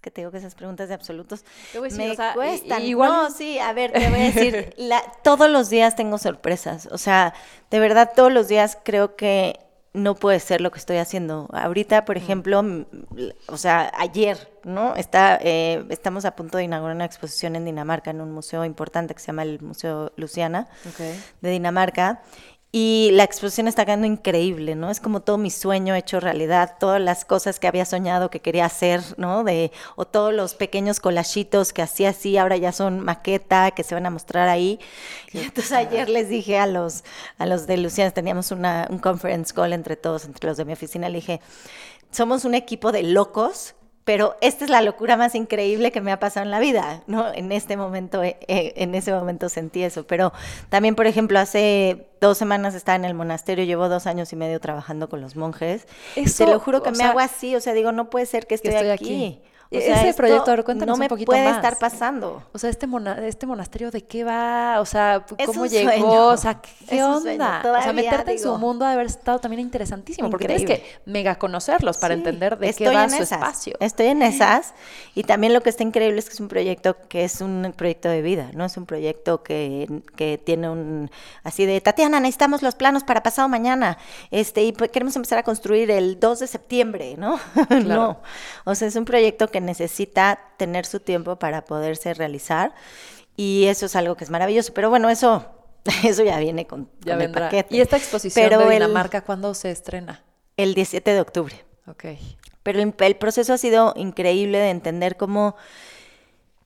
S2: que te digo que esas preguntas de absolutos
S1: me
S2: cuestan. igual... No, sí, a ver, te voy a decir, (laughs) todos los días tengo sorpresas. O sea, de verdad, todos los días creo que no puede ser lo que estoy haciendo. Ahorita, por ejemplo, o sea, ayer, ¿no? Está, eh, estamos a punto de inaugurar una exposición en Dinamarca, en un museo importante que se llama el Museo Luciana de Dinamarca. Y la exposición está quedando increíble, ¿no? Es como todo mi sueño hecho realidad, todas las cosas que había soñado que quería hacer, ¿no? De, o todos los pequeños colachitos que hacía así, ahora ya son maqueta, que se van a mostrar ahí. Y (laughs) entonces ayer les dije a los, a los de Luciana, teníamos una, un conference call entre todos, entre los de mi oficina, le dije, somos un equipo de locos pero esta es la locura más increíble que me ha pasado en la vida, ¿no? En este momento, eh, eh, en ese momento sentí eso, pero también, por ejemplo, hace dos semanas estaba en el monasterio, llevo dos años y medio trabajando con los monjes, te lo juro que me hago así, o sea, digo, no puede ser que estoy, aquí.
S1: O ese proyecto, cuéntanos
S2: no
S1: un poquito
S2: puede estar pasando.
S1: O sea, este, este monasterio, ¿de qué va? O sea, ¿cómo llegó? O sea, ¿qué onda? o sea, meterte en su mundo de haber estado también interesantísimo, porque tienes que mega conocerlos para entender de qué va su espacio.
S2: Estoy en esas. Y también lo que está increíble es que es un proyecto que es un proyecto de vida, ¿no? Es un proyecto que, que tiene un, así de, Tatiana, necesitamos los planos para pasado mañana, este, y pues queremos empezar a construir el 2 de septiembre, ¿no? (laughs) no. O sea, es un proyecto que necesita tener su tiempo para poderse realizar y eso es algo que es maravilloso. Pero bueno, eso, (laughs) eso ya viene con,
S1: ya el paquete. ¿Y esta exposición de Dinamarca cuándo se estrena?
S2: El 17 de octubre.
S1: Ok.
S2: Pero el proceso ha sido increíble de entender cómo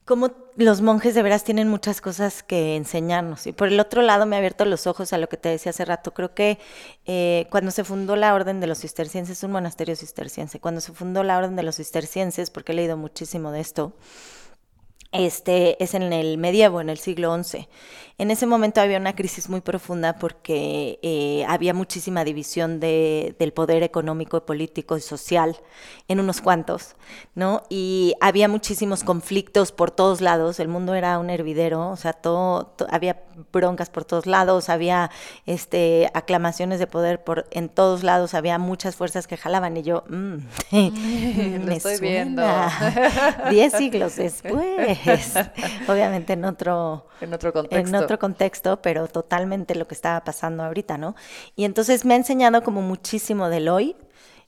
S2: como los monjes de veras tienen muchas cosas que enseñarnos. Y por el otro lado me ha abierto los ojos a lo que te decía hace rato. Creo que eh, cuando se fundó la Orden de los Cistercienses, un monasterio cisterciense, cuando se fundó la Orden de los Cistercienses, porque he leído muchísimo de esto, este, es en el medievo, en el siglo XI. En ese momento había una crisis muy profunda porque eh, había muchísima división de, del poder económico, político y social en unos cuantos, ¿no? Y había muchísimos conflictos por todos lados, el mundo era un hervidero, o sea, todo, había broncas por todos lados, había este, aclamaciones de poder por, en todos lados, había muchas fuerzas que jalaban y yo, mm, (laughs)
S1: me estoy viendo. (laughs)
S2: Diez siglos después, (laughs) obviamente en otro,
S1: en otro contexto
S2: otro contexto, pero totalmente lo que estaba pasando ahorita, ¿no? Y entonces me ha enseñado como muchísimo del hoy,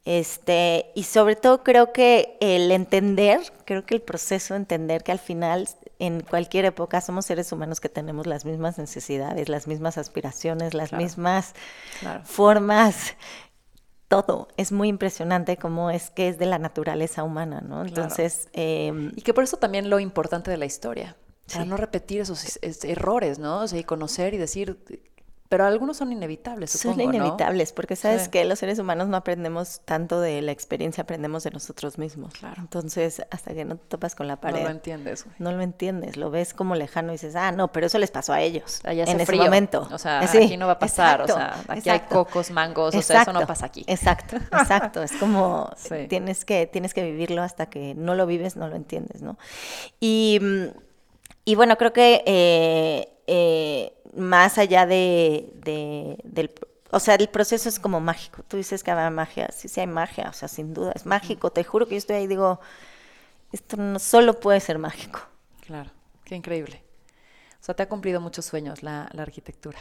S2: Este, y sobre todo creo que el entender, creo que el proceso de entender que al final en cualquier época somos seres humanos que tenemos las mismas necesidades, las mismas aspiraciones, las mismas formas, todo. Es muy impresionante cómo es que es de la naturaleza humana, ¿no? Entonces...
S1: Em, y que por eso también lo importante de la historia, para no repetir esos errores, ¿no? O sea, y conocer y decir pero algunos son inevitables, supongo,
S2: Son inevitables, porque sabes que los seres humanos no aprendemos tanto de la experiencia, aprendemos de nosotros mismos. Claro. Entonces, hasta que no te topas con la pared.
S1: No lo entiendes.
S2: No lo entiendes, lo ves como lejano y dices, ah, no, pero eso les pasó a ellos.
S1: Allá en ese momento. O sea, aquí no va a pasar, o sea, aquí hay cocos, mangos, o sea, eso no pasa aquí.
S2: Exacto, exacto. es como (laughs) tienes, que, tienes que vivirlo hasta que no lo vives, no lo entiendes, ¿no? Y, y bueno, creo que... Eh, eh, más allá de, del... O sea, el proceso es como mágico. Tú dices que hay magia. Sí, sí hay magia. O sea, sin duda. Es mágico. Te juro que yo estoy ahí y digo, esto no solo puede ser mágico.
S1: Claro. Qué increíble. O sea, te ha cumplido muchos sueños la, arquitectura.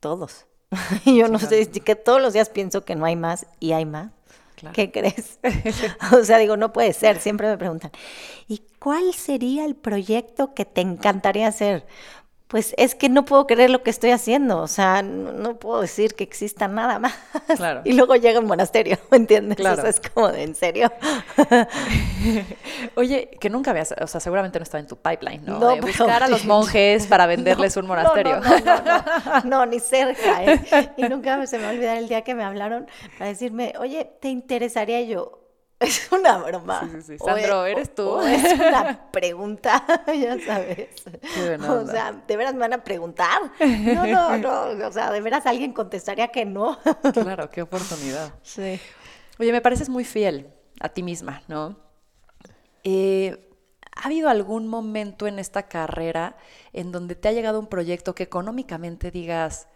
S2: Todos. (laughs) yo no sé, que todos los días pienso que no hay más y hay más. ¿Qué crees? (laughs) o sea, digo, no puede ser. Siempre me preguntan, ¿y cuál sería el proyecto que te encantaría hacer? Pues es que no puedo creer lo que estoy haciendo, o sea, no, puedo decir que exista nada (laughs) más. Claro. Y luego llega un monasterio, (laughs) ¿me entiendes? Claro. Eso es como de, ¿en serio? (laughs)
S1: Oye, que nunca habías, o sea, seguramente no estaba en tu pipeline, ¿no? no buscar a los monjes para venderles un monasterio.
S2: No, ni cerca, ¿eh? Y nunca se me va a olvidar el día que me hablaron para decirme, oye, ¿te interesaría yo? Es una broma.
S1: Sí, sí, Sandro, ¿eres tú?
S2: es una pregunta, (laughs) ya sabes. o sea, ¿de veras me van a preguntar? No, no, no. O sea, ¿de veras alguien contestaría que no? (laughs)
S1: claro, qué oportunidad. Sí. Oye, me pareces muy fiel a ti misma, ¿no? Eh, ¿Ha habido algún momento en esta carrera en donde te ha llegado un proyecto que económicamente digas,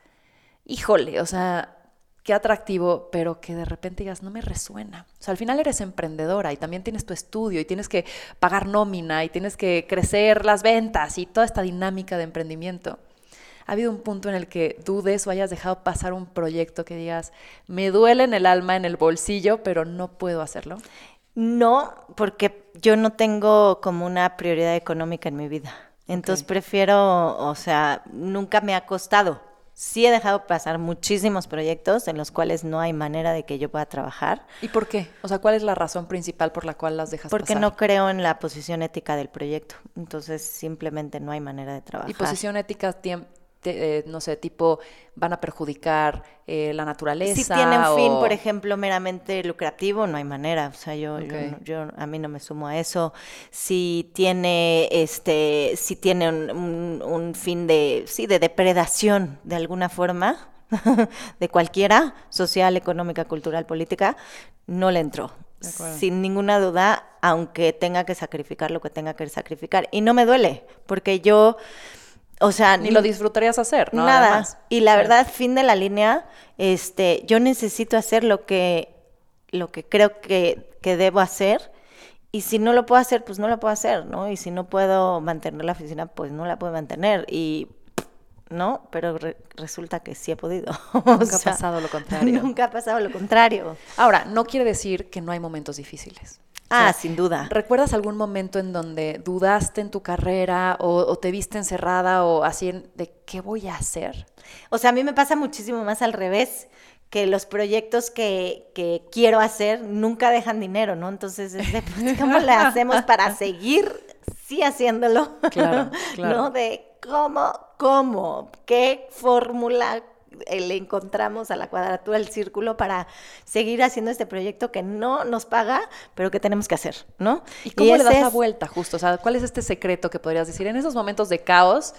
S1: híjole, o sea, qué atractivo, pero que de repente digas, no me resuena. O sea, al final eres emprendedora y también tienes tu estudio y tienes que pagar nómina y tienes que crecer las ventas y toda esta dinámica de emprendimiento. ¿Ha habido un punto en el que dudes o hayas dejado pasar un proyecto que digas, me duele en el alma, en el bolsillo, pero no puedo hacerlo?
S2: No, porque yo no tengo como una prioridad económica en mi vida. Entonces prefiero, o sea, nunca me ha costado sí he dejado pasar muchísimos proyectos en los cuales no hay manera de que yo pueda trabajar.
S1: ¿Y por qué? O sea, ¿cuál es la razón principal por la cual las dejas
S2: Porque no creo en la posición ética del proyecto. Entonces, simplemente no hay manera de trabajar.
S1: ¿Y posición ética eh, no sé, tipo, van a perjudicar eh, la naturaleza.
S2: Si tiene un fin, por ejemplo, meramente lucrativo, no hay manera. O sea, yo, yo, a mí no me sumo a eso. Si tiene, este, si tiene un, fin de, sí, de depredación de alguna forma, (laughs) de cualquiera, social, económica, cultural, política, no le entró. Sin ninguna duda, aunque tenga que sacrificar lo que tenga que sacrificar. Y no me duele, porque yo o sea,
S1: ni lo disfrutarías hacer, ¿no?
S2: Nada. Y la verdad, fin de la línea, este, yo necesito hacer lo que, lo que creo que, que debo hacer. Y si no lo puedo hacer, pues no lo puedo hacer, ¿no? Y si no puedo mantener la oficina, pues no la puedo mantener. Y ¿no? Pero resulta que sí he podido. (laughs)
S1: Nunca ha pasado lo contrario. (laughs)
S2: Nunca ha pasado lo contrario.
S1: Ahora, no quiere decir que no hay momentos difíciles.
S2: Ah, sin duda.
S1: ¿Recuerdas algún momento en donde dudaste en tu carrera o, te viste encerrada o así de qué voy a hacer?
S2: O sea, a mí me pasa muchísimo más al revés, que los proyectos que, que quiero hacer nunca dejan dinero, ¿no? Entonces, pues, ¿cómo le hacemos para (laughs) seguir sí haciéndolo? Claro, (laughs) claro. ¿No? De cómo, cómo, qué fórmula, le encontramos a la cuadratura del círculo para seguir haciendo este proyecto que no nos paga, pero que tenemos que hacer, ¿no?
S1: ¿Y cómo le das la vuelta justo? O sea, ¿cuál es este secreto que podrías decir? En esos momentos de caos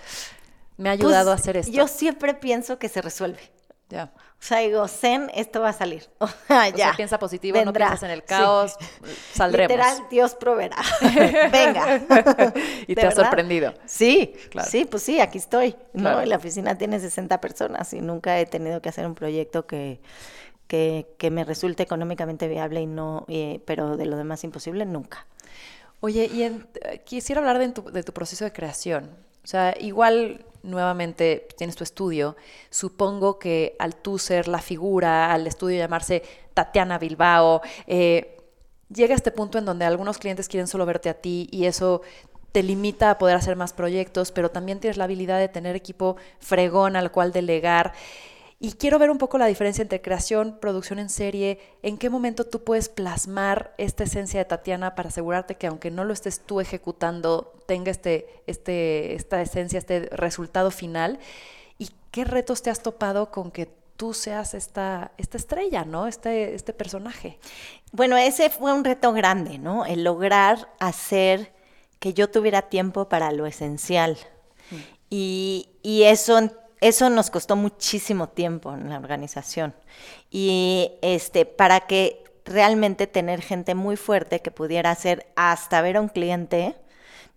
S1: me ha ayudado
S2: pues,
S1: a hacer esto.
S2: Yo siempre pienso que se resuelve. Ya. O sea, digo, Zen, esto va a salir. (laughs) O sea, ya.
S1: piensa positivo, no piensas en el caos, (laughs) saldremos.
S2: Literal, Dios proveerá. (laughs) Venga.
S1: y te ha sorprendido.
S2: Sí, claro. sí, pues sí, aquí estoy. ¿no? la oficina tiene 60 personas y nunca he tenido que hacer un proyecto que, que, que me resulte económicamente viable y no, pero de lo demás imposible, nunca.
S1: Oye, y quisiera hablar de tu, de tu proceso de creación. O sea, igual nuevamente tienes tu estudio, supongo que al tú ser la figura, al estudio llamarse Tatiana Bilbao, eh, llega este punto en donde algunos clientes quieren solo verte a ti y eso te limita a poder hacer más proyectos, pero también tienes la habilidad de tener equipo fregón al cual delegar. Y quiero ver un poco la diferencia entre creación, producción en serie, en qué momento tú puedes plasmar esta esencia de Tatiana para asegurarte que aunque no lo estés tú ejecutando, tenga este, este, esta esencia, este resultado final. ¿Y qué retos te has topado con que tú seas esta, esta estrella, ¿no? Este, este personaje.
S2: Bueno, ese fue un reto grande, ¿no? El lograr hacer que yo tuviera tiempo para lo esencial. Mm. Y, y, eso eso nos costó muchísimo tiempo en la organización. Y este, para que realmente tener gente muy fuerte que pudiera hacer hasta ver a un cliente,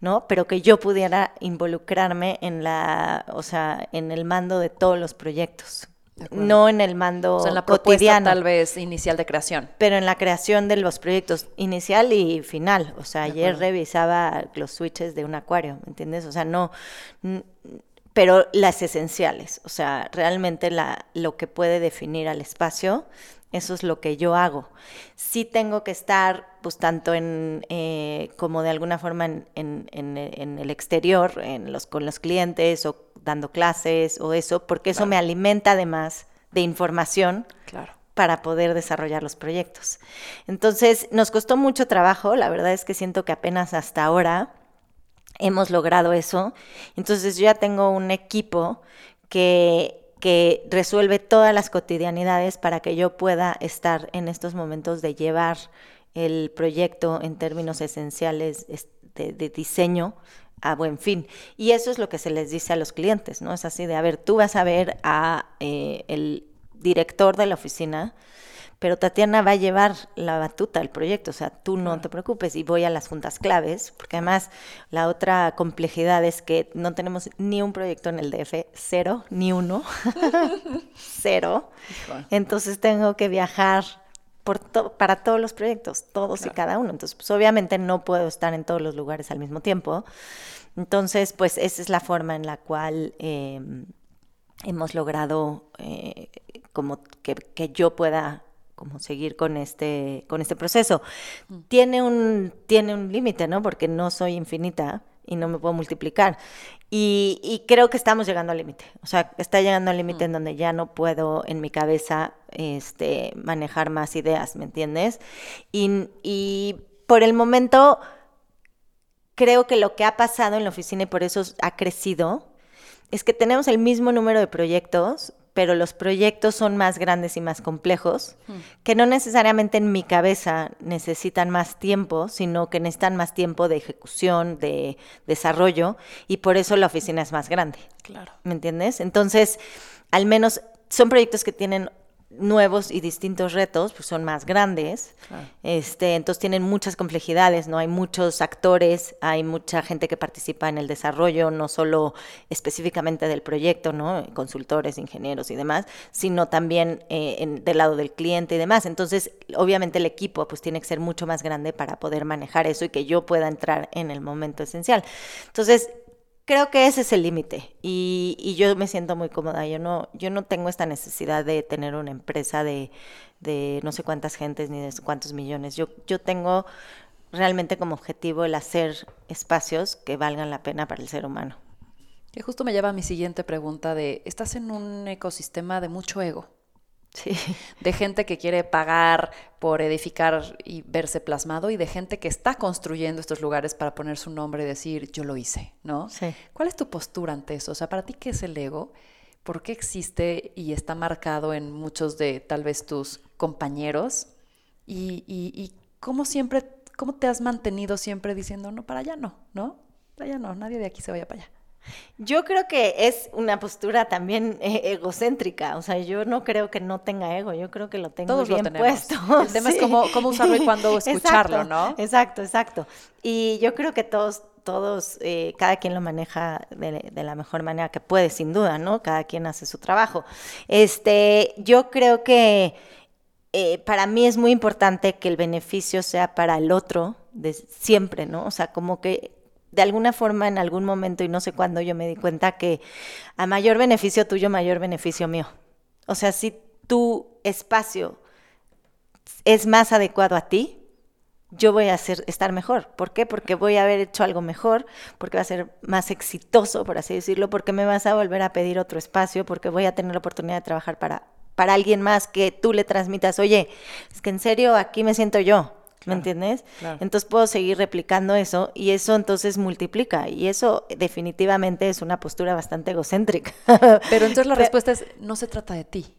S2: ¿no? Pero que yo pudiera involucrarme en la, o sea, en el mando de todos los proyectos. No en el mando o sea, en la cotidiano,
S1: tal vez inicial de creación.
S2: Pero en la creación de los proyectos inicial y final. O sea, ayer revisaba los switches de un acuario, ¿me entiendes? O sea, no, pero las esenciales, o sea, realmente la, lo que puede definir al espacio, eso es lo que yo hago. Sí tengo que estar, pues tanto en, eh, como de alguna forma en, en, en, el exterior, en los, con los clientes o dando clases o eso, porque eso me alimenta además de información
S1: claro.
S2: para poder desarrollar los proyectos. Entonces, nos costó mucho trabajo, la verdad es que siento que apenas hasta ahora hemos logrado eso. Entonces yo ya tengo un equipo que, que resuelve todas las cotidianidades para que yo pueda estar en estos momentos de llevar el proyecto en términos esenciales de, diseño a buen fin. Y eso es lo que se les dice a los clientes, ¿no? Es así de, a ver, tú vas a ver a eh, el director de la oficina pero Tatiana va a llevar la batuta del proyecto, o sea, tú no te preocupes y voy a las juntas claves, porque además la otra complejidad es que no tenemos ni un proyecto en el DF, cero, ni uno, (laughs) cero. Entonces tengo que viajar por para todos los proyectos, todos y cada uno. Entonces, pues obviamente no puedo estar en todos los lugares al mismo tiempo. Entonces, pues esa es la forma en la cual em, hemos logrado eh, como que, que, yo pueda como seguir con este, con este proceso. Mm. Tiene un, tiene un límite, ¿no? Porque no soy infinita y no me puedo multiplicar. Y, creo que estamos llegando al límite. O sea, está llegando al límite en mm. donde ya no puedo en mi cabeza este, manejar más ideas, ¿me entiendes? Y, y por el momento creo que lo que ha pasado en la oficina y por eso ha crecido es que tenemos el mismo número de proyectos, pero los proyectos son más grandes y más complejos, hmm. que no necesariamente en mi cabeza necesitan más tiempo, sino que necesitan más tiempo de ejecución, de desarrollo, y por eso la oficina es más grande.
S1: Claro.
S2: ¿Me entiendes? Entonces, al menos son proyectos que tienen nuevos y distintos retos, pues son más grandes, este, entonces tienen muchas complejidades, ¿no? Hay muchos actores, hay mucha gente que participa en el desarrollo, no solo específicamente del proyecto, ¿no? Consultores, ingenieros y demás, sino también eh, del lado del cliente y demás. Entonces, obviamente el equipo pues tiene que ser mucho más grande para poder manejar eso y que yo pueda entrar en el momento esencial. Entonces, creo que ese es el límite y, y, yo me siento muy cómoda. Yo no, yo no tengo esta necesidad de tener una empresa de, de no sé cuántas gentes ni de cuántos millones. Yo, yo tengo realmente como objetivo el hacer espacios que valgan la pena para el ser humano.
S1: Que justo me lleva a mi siguiente pregunta de, estás en un ecosistema de mucho ego.
S2: Sí. (laughs)
S1: De gente que quiere pagar por edificar y verse plasmado y de gente que está construyendo estos lugares para poner su nombre y decir, yo lo hice, ¿no?
S2: Sí.
S1: ¿Cuál es tu postura ante eso? O sea, para ti, ¿qué es el ego? ¿Por qué existe y está marcado en muchos de tal vez tus compañeros? Y, y, y cómo siempre, cómo te has mantenido siempre diciendo, no, para allá no, ¿no? Para allá no, nadie de aquí se vaya para allá.
S2: Yo creo que es una postura también eh, egocéntrica, o sea, yo no creo que no tenga ego, yo creo que lo tengo
S1: Todos
S2: bien
S1: lo
S2: puesto.
S1: El tema es (laughs) cómo, cómo, usarlo y cuándo (laughs) escucharlo, ¿no?
S2: Exacto, exacto. Y yo creo que todos, todos, eh, cada quien lo maneja de, la mejor manera que puede, sin duda, ¿no? Cada quien hace su trabajo. Este, yo creo que eh, para mí es muy importante que el beneficio sea para el otro, de siempre, ¿no? O sea, como que de alguna forma en algún momento y no sé cuándo yo me di cuenta que a mayor beneficio tuyo, mayor beneficio mío. O sea, si tu espacio es más adecuado a ti, yo voy a hacer, estar mejor. ¿Por qué? Porque voy a haber hecho algo mejor, porque va a ser más exitoso, por así decirlo, porque me vas a volver a pedir otro espacio, porque voy a tener la oportunidad de trabajar para, para alguien más que tú le transmitas, oye, es que en serio aquí me siento yo. ¿Me entiendes? Entonces puedo seguir replicando eso y eso entonces multiplica y eso definitivamente es una postura bastante egocéntrica. (laughs)
S1: Pero entonces la respuesta es, no se trata de ti.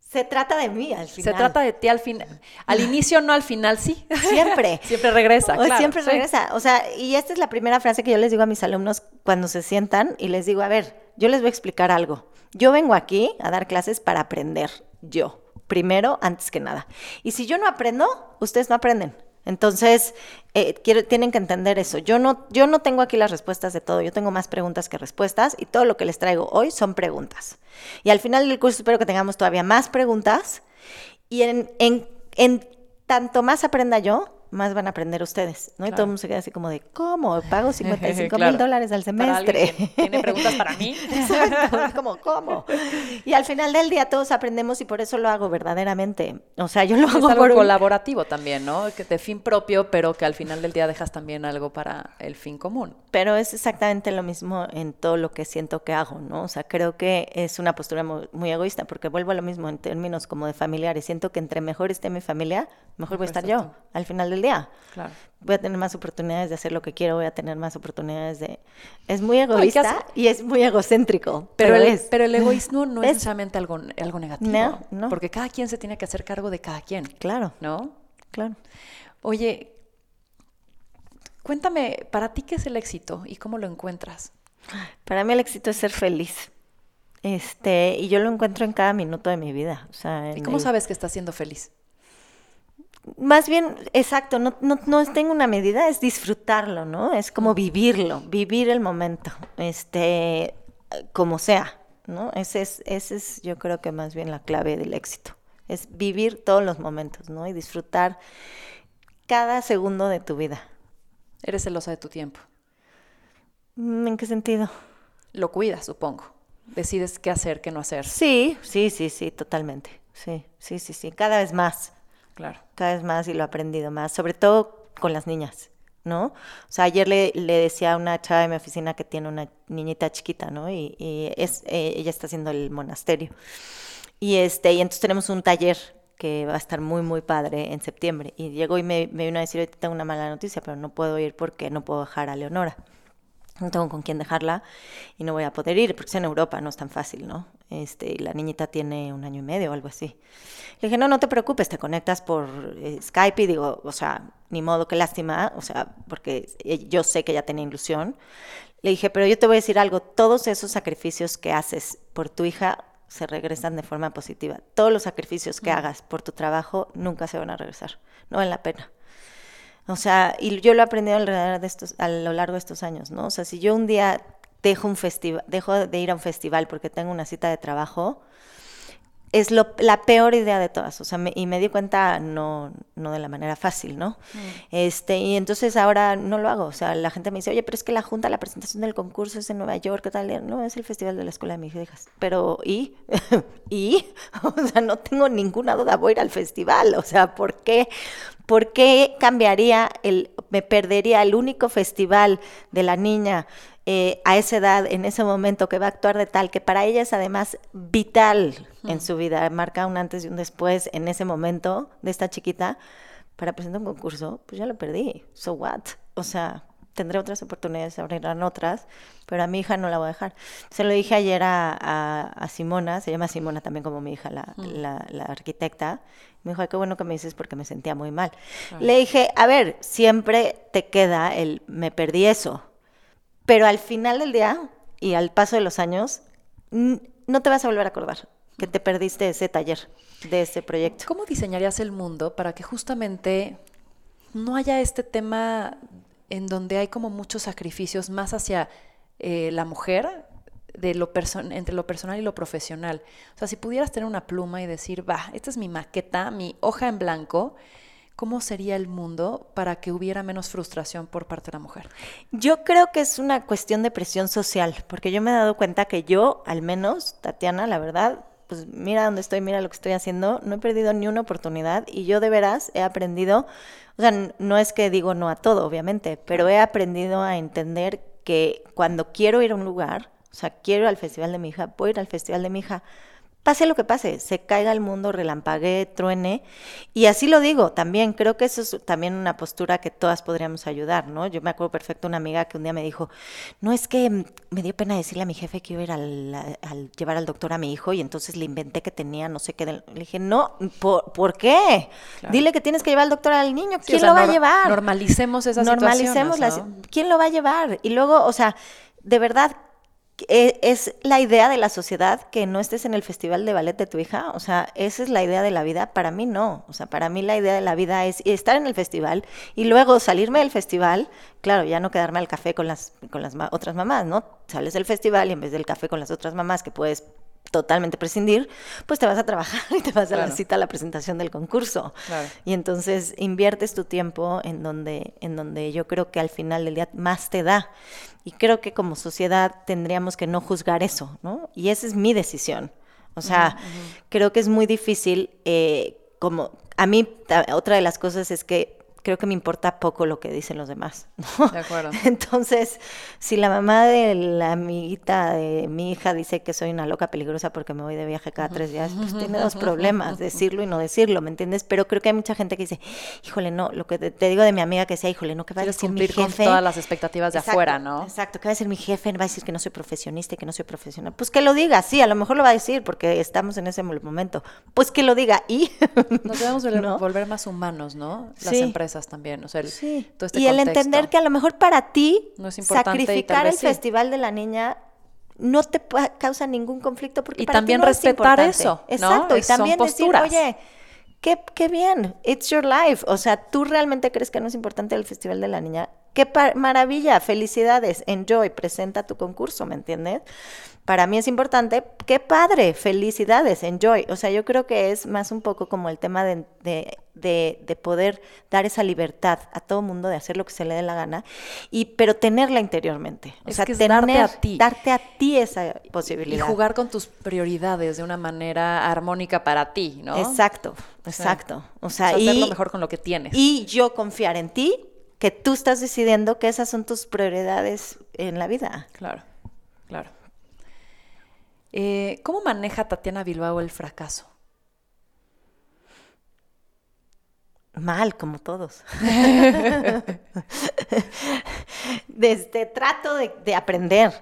S2: Se trata de mí al final.
S1: Se trata de ti al final. Al inicio no, al final sí. (laughs)
S2: Siempre.
S1: siempre regresa.
S2: Claro, siempre regresa. O sea, y esta es la primera frase que yo les digo a mis alumnos cuando se sientan y les digo, a ver, yo les voy a explicar algo. Yo vengo aquí a dar clases para aprender yo, primero, antes que nada. Y si yo no aprendo, ustedes no aprenden. Entonces, eh, tienen que entender eso. Yo no, yo no tengo aquí las respuestas de todo, yo tengo más preguntas que respuestas y todo lo que les traigo hoy son preguntas. Y al final del curso espero que tengamos todavía más preguntas y en, en, en tanto más aprenda yo, más van a aprender ustedes, ¿no? Y todo el mundo se queda así como de, ¿cómo? Pago (laughs) 55 mil dólares al semestre.
S1: ¿Tiene preguntas para mí? (laughs)
S2: Exacto, como, ¿cómo? Y al final del día todos aprendemos y por eso lo hago verdaderamente. O sea, yo lo hago
S1: es algo colaborativo también, ¿no? Que de fin propio, pero que al final del día dejas también algo para el fin común.
S2: Pero es exactamente lo mismo en todo lo que siento que hago, ¿no? O sea, creo que es una postura muy, egoísta porque vuelvo a lo mismo en términos como de familiares. Siento que entre mejor esté mi familia, mejor voy a estar yo al final del día. Claro. Voy a tener más oportunidades de hacer lo que quiero, voy a tener más oportunidades de... Es muy egoísta y es muy egocéntrico.
S1: Pero, el, pero el egoísmo no es, necesariamente algo, algo negativo. No, Porque cada quien se tiene que hacer cargo de cada quien.
S2: Claro.
S1: ¿No?
S2: Claro.
S1: Oye, cuéntame, ¿para ti qué es el éxito y cómo lo encuentras?
S2: Para mí el éxito es ser feliz. Este, y yo lo encuentro en cada minuto de mi vida. O sea,
S1: ¿Y cómo sabes que estás siendo feliz?
S2: Más bien, exacto, no, no, no tengo una medida, es disfrutarlo, ¿no? Es como vivirlo, vivir el momento, este, como sea, ¿no? Ese es, ese es yo creo que más bien la clave del éxito, es vivir todos los momentos, ¿no? Y disfrutar cada segundo de tu vida.
S1: Eres celosa de tu tiempo.
S2: Mm, ¿En qué sentido?
S1: Lo cuidas, supongo. Decides qué hacer, qué no hacer.
S2: Sí, sí, sí, sí, totalmente. Sí, sí, sí, sí. Cada vez más.
S1: Claro.
S2: Cada vez más y lo he aprendido más, sobre todo con las niñas, ¿no? O sea, ayer le, decía a una chava de mi oficina que tiene una niñita chiquita, ¿no? Y, es, eh, ella está haciendo el monasterio. Y, este, y entonces tenemos un taller que va a estar muy, muy padre en septiembre. Y llegó y me, me vino a decir, tengo una mala noticia, pero no puedo ir porque no puedo dejar a Leonora no tengo con quién dejarla y no voy a poder ir, porque es en Europa, no es tan fácil, ¿no? Este, y la niñita tiene un año y medio o algo así. Le dije, no, no te preocupes, te conectas por eh, Skype y digo, o sea, ni modo, qué lástima, o sea, porque yo sé que ella tenía ilusión. Le dije, pero yo te voy a decir algo, todos esos sacrificios que haces por tu hija se regresan de forma positiva. Todos los sacrificios que hagas por tu trabajo nunca se van a regresar, no vale la pena. O sea, y yo lo he aprendido alrededor de estos, a lo largo de estos años, ¿no? O sea, si yo un día dejo un festival, dejo de ir a un festival porque tengo una cita de trabajo, es lo, la peor idea de todas, o sea, y me di cuenta no, no de la manera fácil, ¿no? Mm. Este, y entonces ahora no lo hago, o sea, la gente me dice, oye, pero es que la junta, la presentación del concurso es en Nueva York, ¿qué tal? No, es el festival de la escuela de mis hijas, pero ¿y? (laughs) ¿Y? (laughs) O sea, no tengo ninguna duda, voy a ir al festival, o sea, ¿por qué? ¿Por qué cambiaría el, me perdería el único festival de la niña eh, a esa edad, en ese momento, que va a actuar de tal, que para ella es además vital en su vida, marca un antes y un después en ese momento de esta chiquita, para presentar un concurso, pues ya lo perdí. So what? O sea, tendré otras oportunidades, se abrirán otras, pero a mi hija no la voy a dejar. Se lo dije ayer a, Simona, se llama Simona también como mi hija, la, la, arquitecta. Me dijo, qué bueno que me dices porque me sentía muy mal. Le dije, a ver, siempre te queda el, me perdí eso. Pero al final del día y al paso de los años, no te vas a volver a acordar que te perdiste ese taller, de ese proyecto.
S1: ¿Cómo diseñarías el mundo para que justamente no haya este tema en donde hay como muchos sacrificios más hacia eh, la mujer de lo entre lo personal y lo profesional? O sea, si pudieras tener una pluma y decir, va, esta es mi maqueta, mi hoja en blanco, ¿cómo sería el mundo para que hubiera menos frustración por parte de la mujer?
S2: Yo creo que es una cuestión de presión social, porque yo me he dado cuenta que yo, al menos, Tatiana, la verdad, pues mira dónde estoy, mira lo que estoy haciendo, no he perdido ni una oportunidad y yo de veras he aprendido, o sea, no es que digo no a todo, obviamente, pero he aprendido a entender que cuando quiero ir a un lugar, o sea, quiero ir al festival de mi hija, puedo ir al festival de mi hija, pase lo que pase, se caiga el mundo, relampague, truene. Y así lo digo también, creo que eso es también una postura que todas podríamos ayudar, ¿no? Yo me acuerdo perfecto una amiga que un día me dijo, no es que me dio pena decirle a mi jefe que iba a ir al, llevar al doctor a mi hijo y entonces le inventé que tenía no sé qué. Le dije, no, ¿por, qué? Dile que tienes que llevar al doctor al niño, ¿quién lo va a llevar?
S1: Normalicemos esa
S2: Normalicemos ¿quién lo va a llevar? Y luego, o sea, de verdad, es la idea de la sociedad que no estés en el festival de ballet de tu hija, o sea, esa es la idea de la vida, para mí no, o sea, para mí la idea de la vida es estar en el festival y luego salirme del festival, claro, ya no quedarme al café con las, con las otras mamás, ¿no? Sales del festival y en vez del café con las otras mamás que puedes totalmente prescindir, pues te vas a trabajar (laughs) y te vas a la cita a la presentación del concurso. Y entonces inviertes tu tiempo en donde, en donde yo creo que al final del día más te da. Y creo que como sociedad tendríamos que no juzgar eso, ¿no? Y esa es mi decisión. O sea, creo que es muy difícil, eh, como a mí, otra de las cosas es que creo que me importa poco lo que dicen los demás.
S1: De acuerdo. (laughs)
S2: Entonces, si la mamá de la amiguita de mi hija dice que soy una loca peligrosa porque me voy de viaje cada tres días, pues tiene dos problemas, (laughs) decirlo y no decirlo, ¿me entiendes? Pero creo que hay mucha gente que dice, híjole, no, lo que te, digo de mi amiga que sea, híjole, no, que va a decir mi jefe. con
S1: todas las expectativas de afuera, ¿no?
S2: Exacto, que va a decir mi jefe, va a decir que no soy profesionista y que no soy profesional. Pues que lo diga, sí, a lo mejor lo va a decir porque estamos en ese momento. Pues que lo diga y...
S1: Nos debemos (laughs) volver, más humanos, ¿no? Las empresas también. O sea,
S2: sí. Este y el entender que a lo mejor para ti sacrificar el Festival de la Niña no te causa ningún conflicto porque
S1: y también respetar eso
S2: exacto y también decir oye qué, qué bien it's your life o sea tú realmente crees que no es importante el festival de la niña qué maravilla felicidades enjoy presenta tu concurso me entiendes para mí es importante, qué padre, felicidades, enjoy. O sea, yo creo que es más un poco como el tema de, de, poder dar esa libertad a todo mundo de hacer lo que se le dé la gana, y, pero tenerla interiormente.
S1: O sea, darte a ti.
S2: Darte a ti esa posibilidad.
S1: Y jugar con tus prioridades de una manera armónica para ti, ¿no?
S2: Exacto, exacto. O sea,
S1: y, mejor con lo que tienes.
S2: Y yo confiar en ti, que tú estás decidiendo que esas son tus prioridades en la vida.
S1: Claro, claro. Eh, ¿Cómo maneja Tatiana Bilbao el fracaso?
S2: Mal, como todos. (laughs) (laughs) Desde trato de, aprender.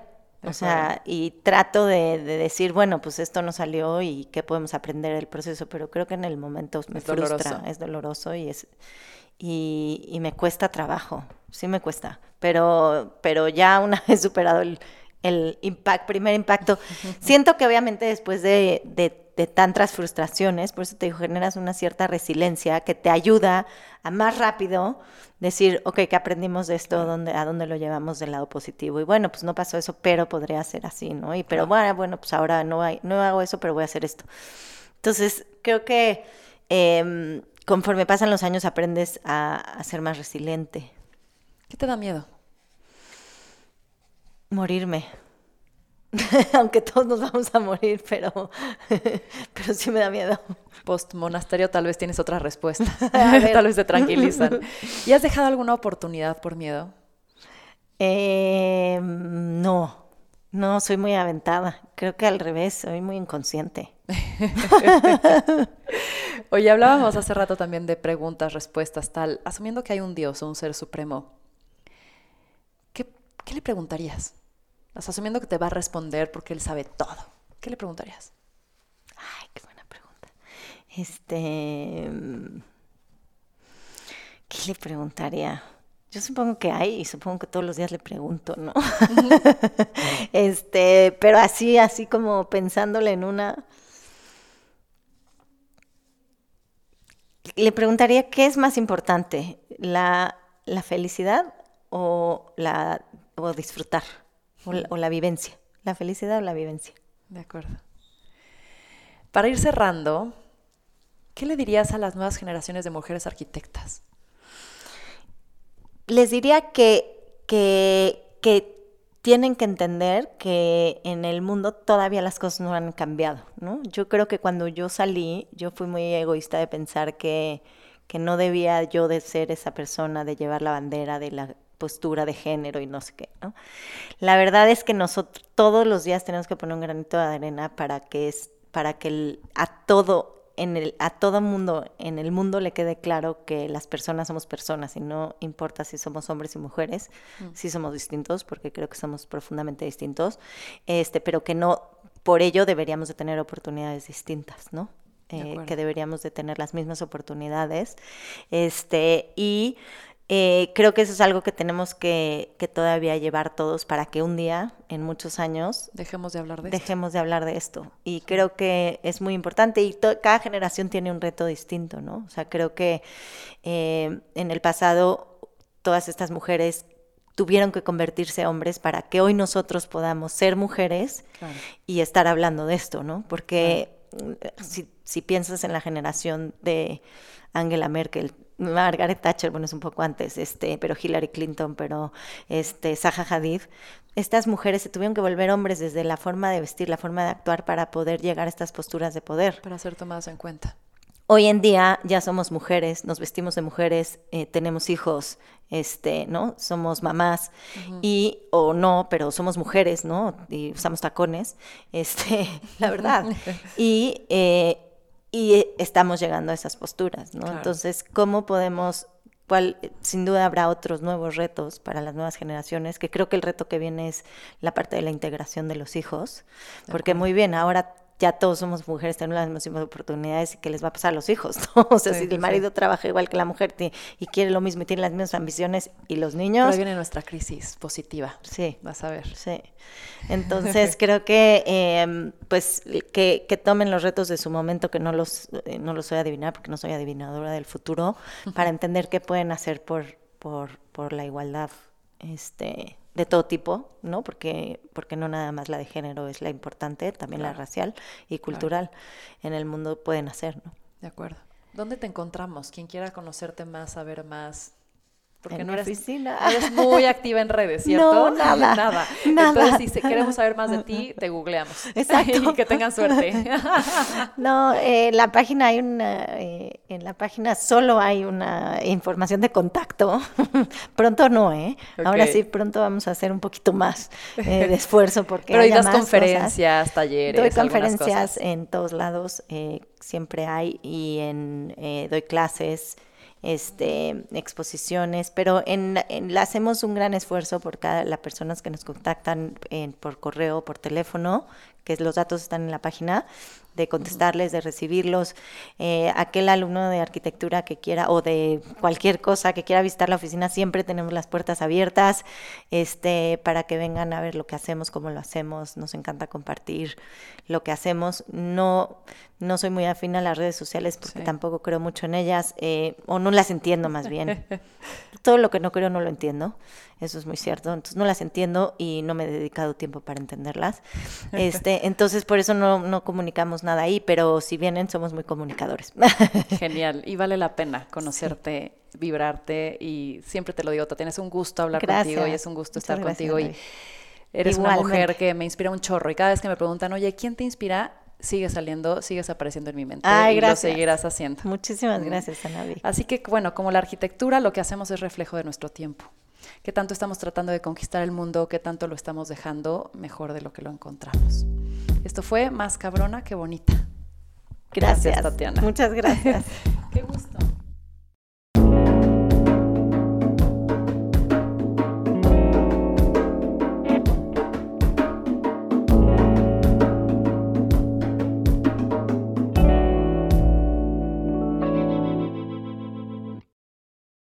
S2: O sea, y trato de, decir, bueno, pues esto no salió y qué podemos aprender del proceso, pero creo que en el momento me frustra, es doloroso y es y, y, me cuesta trabajo, sí me cuesta, pero, pero ya una vez superado el, el impact, primer impacto. (laughs) Siento que obviamente después de, de, tantas frustraciones, por eso te digo, generas una cierta resiliencia que te ayuda a más rápido decir, ok, ¿qué aprendimos de esto? ¿Dónde, ¿A dónde lo llevamos del lado positivo? Y bueno, pues no pasó eso, pero podría ser así, ¿no? Y pero bueno, bueno, pues ahora no, hay, no hago eso, pero voy a hacer esto. Entonces, creo que em, conforme pasan los años aprendes a, a ser más resiliente.
S1: ¿Qué te da miedo?
S2: Morirme. (laughs) Aunque todos nos vamos a morir, pero, (laughs) pero sí me da miedo.
S1: Post monasterio tal vez tienes otra respuesta. (laughs) tal vez te tranquilizan. ¿Y has dejado alguna oportunidad por miedo?
S2: Eh, no, no, soy muy aventada. Creo que al revés, soy muy inconsciente.
S1: Oye, hablábamos hace rato también de preguntas, respuestas, tal. Asumiendo que hay un Dios o un ser supremo, ¿qué le preguntarías? Asumiendo que te va a responder porque él sabe todo. ¿Qué le preguntarías?
S2: Ay, qué buena pregunta. Este. ¿Qué le preguntaría? Yo supongo que hay y supongo que todos los días le pregunto, ¿no? (laughs) este, pero así, así como pensándole en una. Le preguntaría qué es más importante, la, la felicidad o la o disfrutar, o la, vivencia, la felicidad o la vivencia.
S1: De acuerdo. Para ir cerrando, ¿Qué le dirías a las nuevas generaciones de mujeres arquitectas?
S2: Les diría que, que, que tienen que entender que en el mundo todavía las cosas no han cambiado, ¿no? Yo creo que cuando yo salí, yo fui muy egoísta de pensar que, que no debía yo de ser esa persona, de llevar la bandera de la postura de género y no sé qué, ¿no? La verdad es que nosotros todos los días tenemos que poner un granito de arena para que es para que a todo en el, a todo mundo en el mundo le quede claro que las personas somos personas y no importa si somos hombres y mujeres, mm. si somos distintos, porque creo que somos profundamente distintos, este, pero que no por ello deberíamos de tener oportunidades distintas, ¿no? Eh, que deberíamos de tener las mismas oportunidades. Este, y eh, creo que eso es algo que tenemos que, que, todavía llevar todos para que un día, en muchos años,
S1: dejemos de hablar de
S2: dejemos de hablar de esto. Y creo que es muy importante y cada generación tiene un reto distinto, ¿no? O sea, creo que eh, en el pasado todas estas mujeres tuvieron que convertirse hombres para que hoy nosotros podamos ser mujeres y estar hablando de esto, ¿no? Porque si, si piensas en la generación de Angela Merkel, Margaret Thatcher, bueno, es un poco antes, este, pero Hillary Clinton, pero este, Zaha Hadid, estas mujeres se tuvieron que volver hombres desde la forma de vestir, la forma de actuar para poder llegar a estas posturas de poder.
S1: Para ser tomadas en cuenta.
S2: Hoy en día ya somos mujeres, nos vestimos de mujeres, eh, tenemos hijos, este, ¿no? Somos mamás y o no, pero somos mujeres, ¿no? Y usamos tacones, este, (laughs) la verdad. (laughs) y eh, y estamos llegando a esas posturas, ¿no? Entonces, ¿cómo podemos, cuál, sin duda habrá otros nuevos retos para las nuevas generaciones, que creo que el reto que viene es la parte de la integración de los hijos, porque muy bien, ahora ya todos somos mujeres, tenemos las mismas oportunidades y qué les va a pasar a los hijos, (laughs) ¿no? O sea, si el marido trabaja igual que la mujer y quiere lo mismo y tiene las mismas ambiciones y los niños...
S1: ahí viene nuestra crisis positiva.
S2: Sí.
S1: Vas a ver.
S2: Sí. Entonces (laughs) creo que, em, pues, que, que, tomen los retos de su momento, que no los, eh, no los soy a adivinar porque no soy adivinadora del futuro, para entender qué pueden hacer por, por, por la igualdad, este de todo tipo, ¿no? Porque, porque no nada más la de género es la importante, también la racial y cultural en el mundo pueden hacer, ¿no?
S1: De acuerdo. ¿Dónde te encontramos? Quien quiera conocerte más, saber más,
S2: porque no eres,
S1: oficina. eres muy activa en redes, (laughs) ¿cierto?
S2: No, (laughs) nada,
S1: nada. Entonces, si queremos saber más de (laughs) ti, te googleamos.
S2: Exacto.
S1: y que tengan suerte.
S2: no, eh, la página hay una, eh, en la página solo hay una información de contacto. pronto no, ¿eh? Ahora sí, pronto vamos a hacer un poquito más eh, de esfuerzo porque
S1: Pero hay das conferencias, talleres,
S2: Doy conferencias en todos lados, eh, siempre hay, y en doy clases este, exposiciones, pero en, en, hacemos un gran esfuerzo por cada las personas que nos contactan por correo, por teléfono, que los datos están en la página, de contestarles, de recibirlos. Eh, aquel alumno de arquitectura que quiera o de cualquier cosa que quiera visitar la oficina, siempre tenemos las puertas abiertas este, para que vengan a ver lo que hacemos, cómo lo hacemos. Nos encanta compartir lo que hacemos. No, no soy muy afín a las redes sociales porque tampoco creo mucho en ellas eh, o no las entiendo más bien. (laughs) Todo lo que no creo no lo entiendo. Eso es muy cierto. Entonces no las entiendo y no me he dedicado tiempo para entenderlas. Este, (laughs) entonces por eso no, no comunicamos nada ahí, pero si vienen somos muy comunicadores. (laughs)
S1: Genial. Y vale la pena conocerte, vibrarte y siempre te lo digo, te tienes un gusto hablar contigo y es un gusto estar contigo y eres una mujer que me inspira un chorro y cada vez que me preguntan, oye, ¿quién te inspira? Sigue saliendo, sigues apareciendo en mi mente
S2: y
S1: lo seguirás haciendo.
S2: Muchísimas gracias, Anavi.
S1: Así que, bueno, como la arquitectura, lo que hacemos es reflejo de nuestro tiempo qué tanto estamos tratando de conquistar el mundo, qué tanto lo estamos dejando mejor de lo que lo encontramos. Esto fue más cabrona que bonita.
S2: Gracias, gracias Tatiana. Muchas gracias. (laughs)
S1: qué gusto.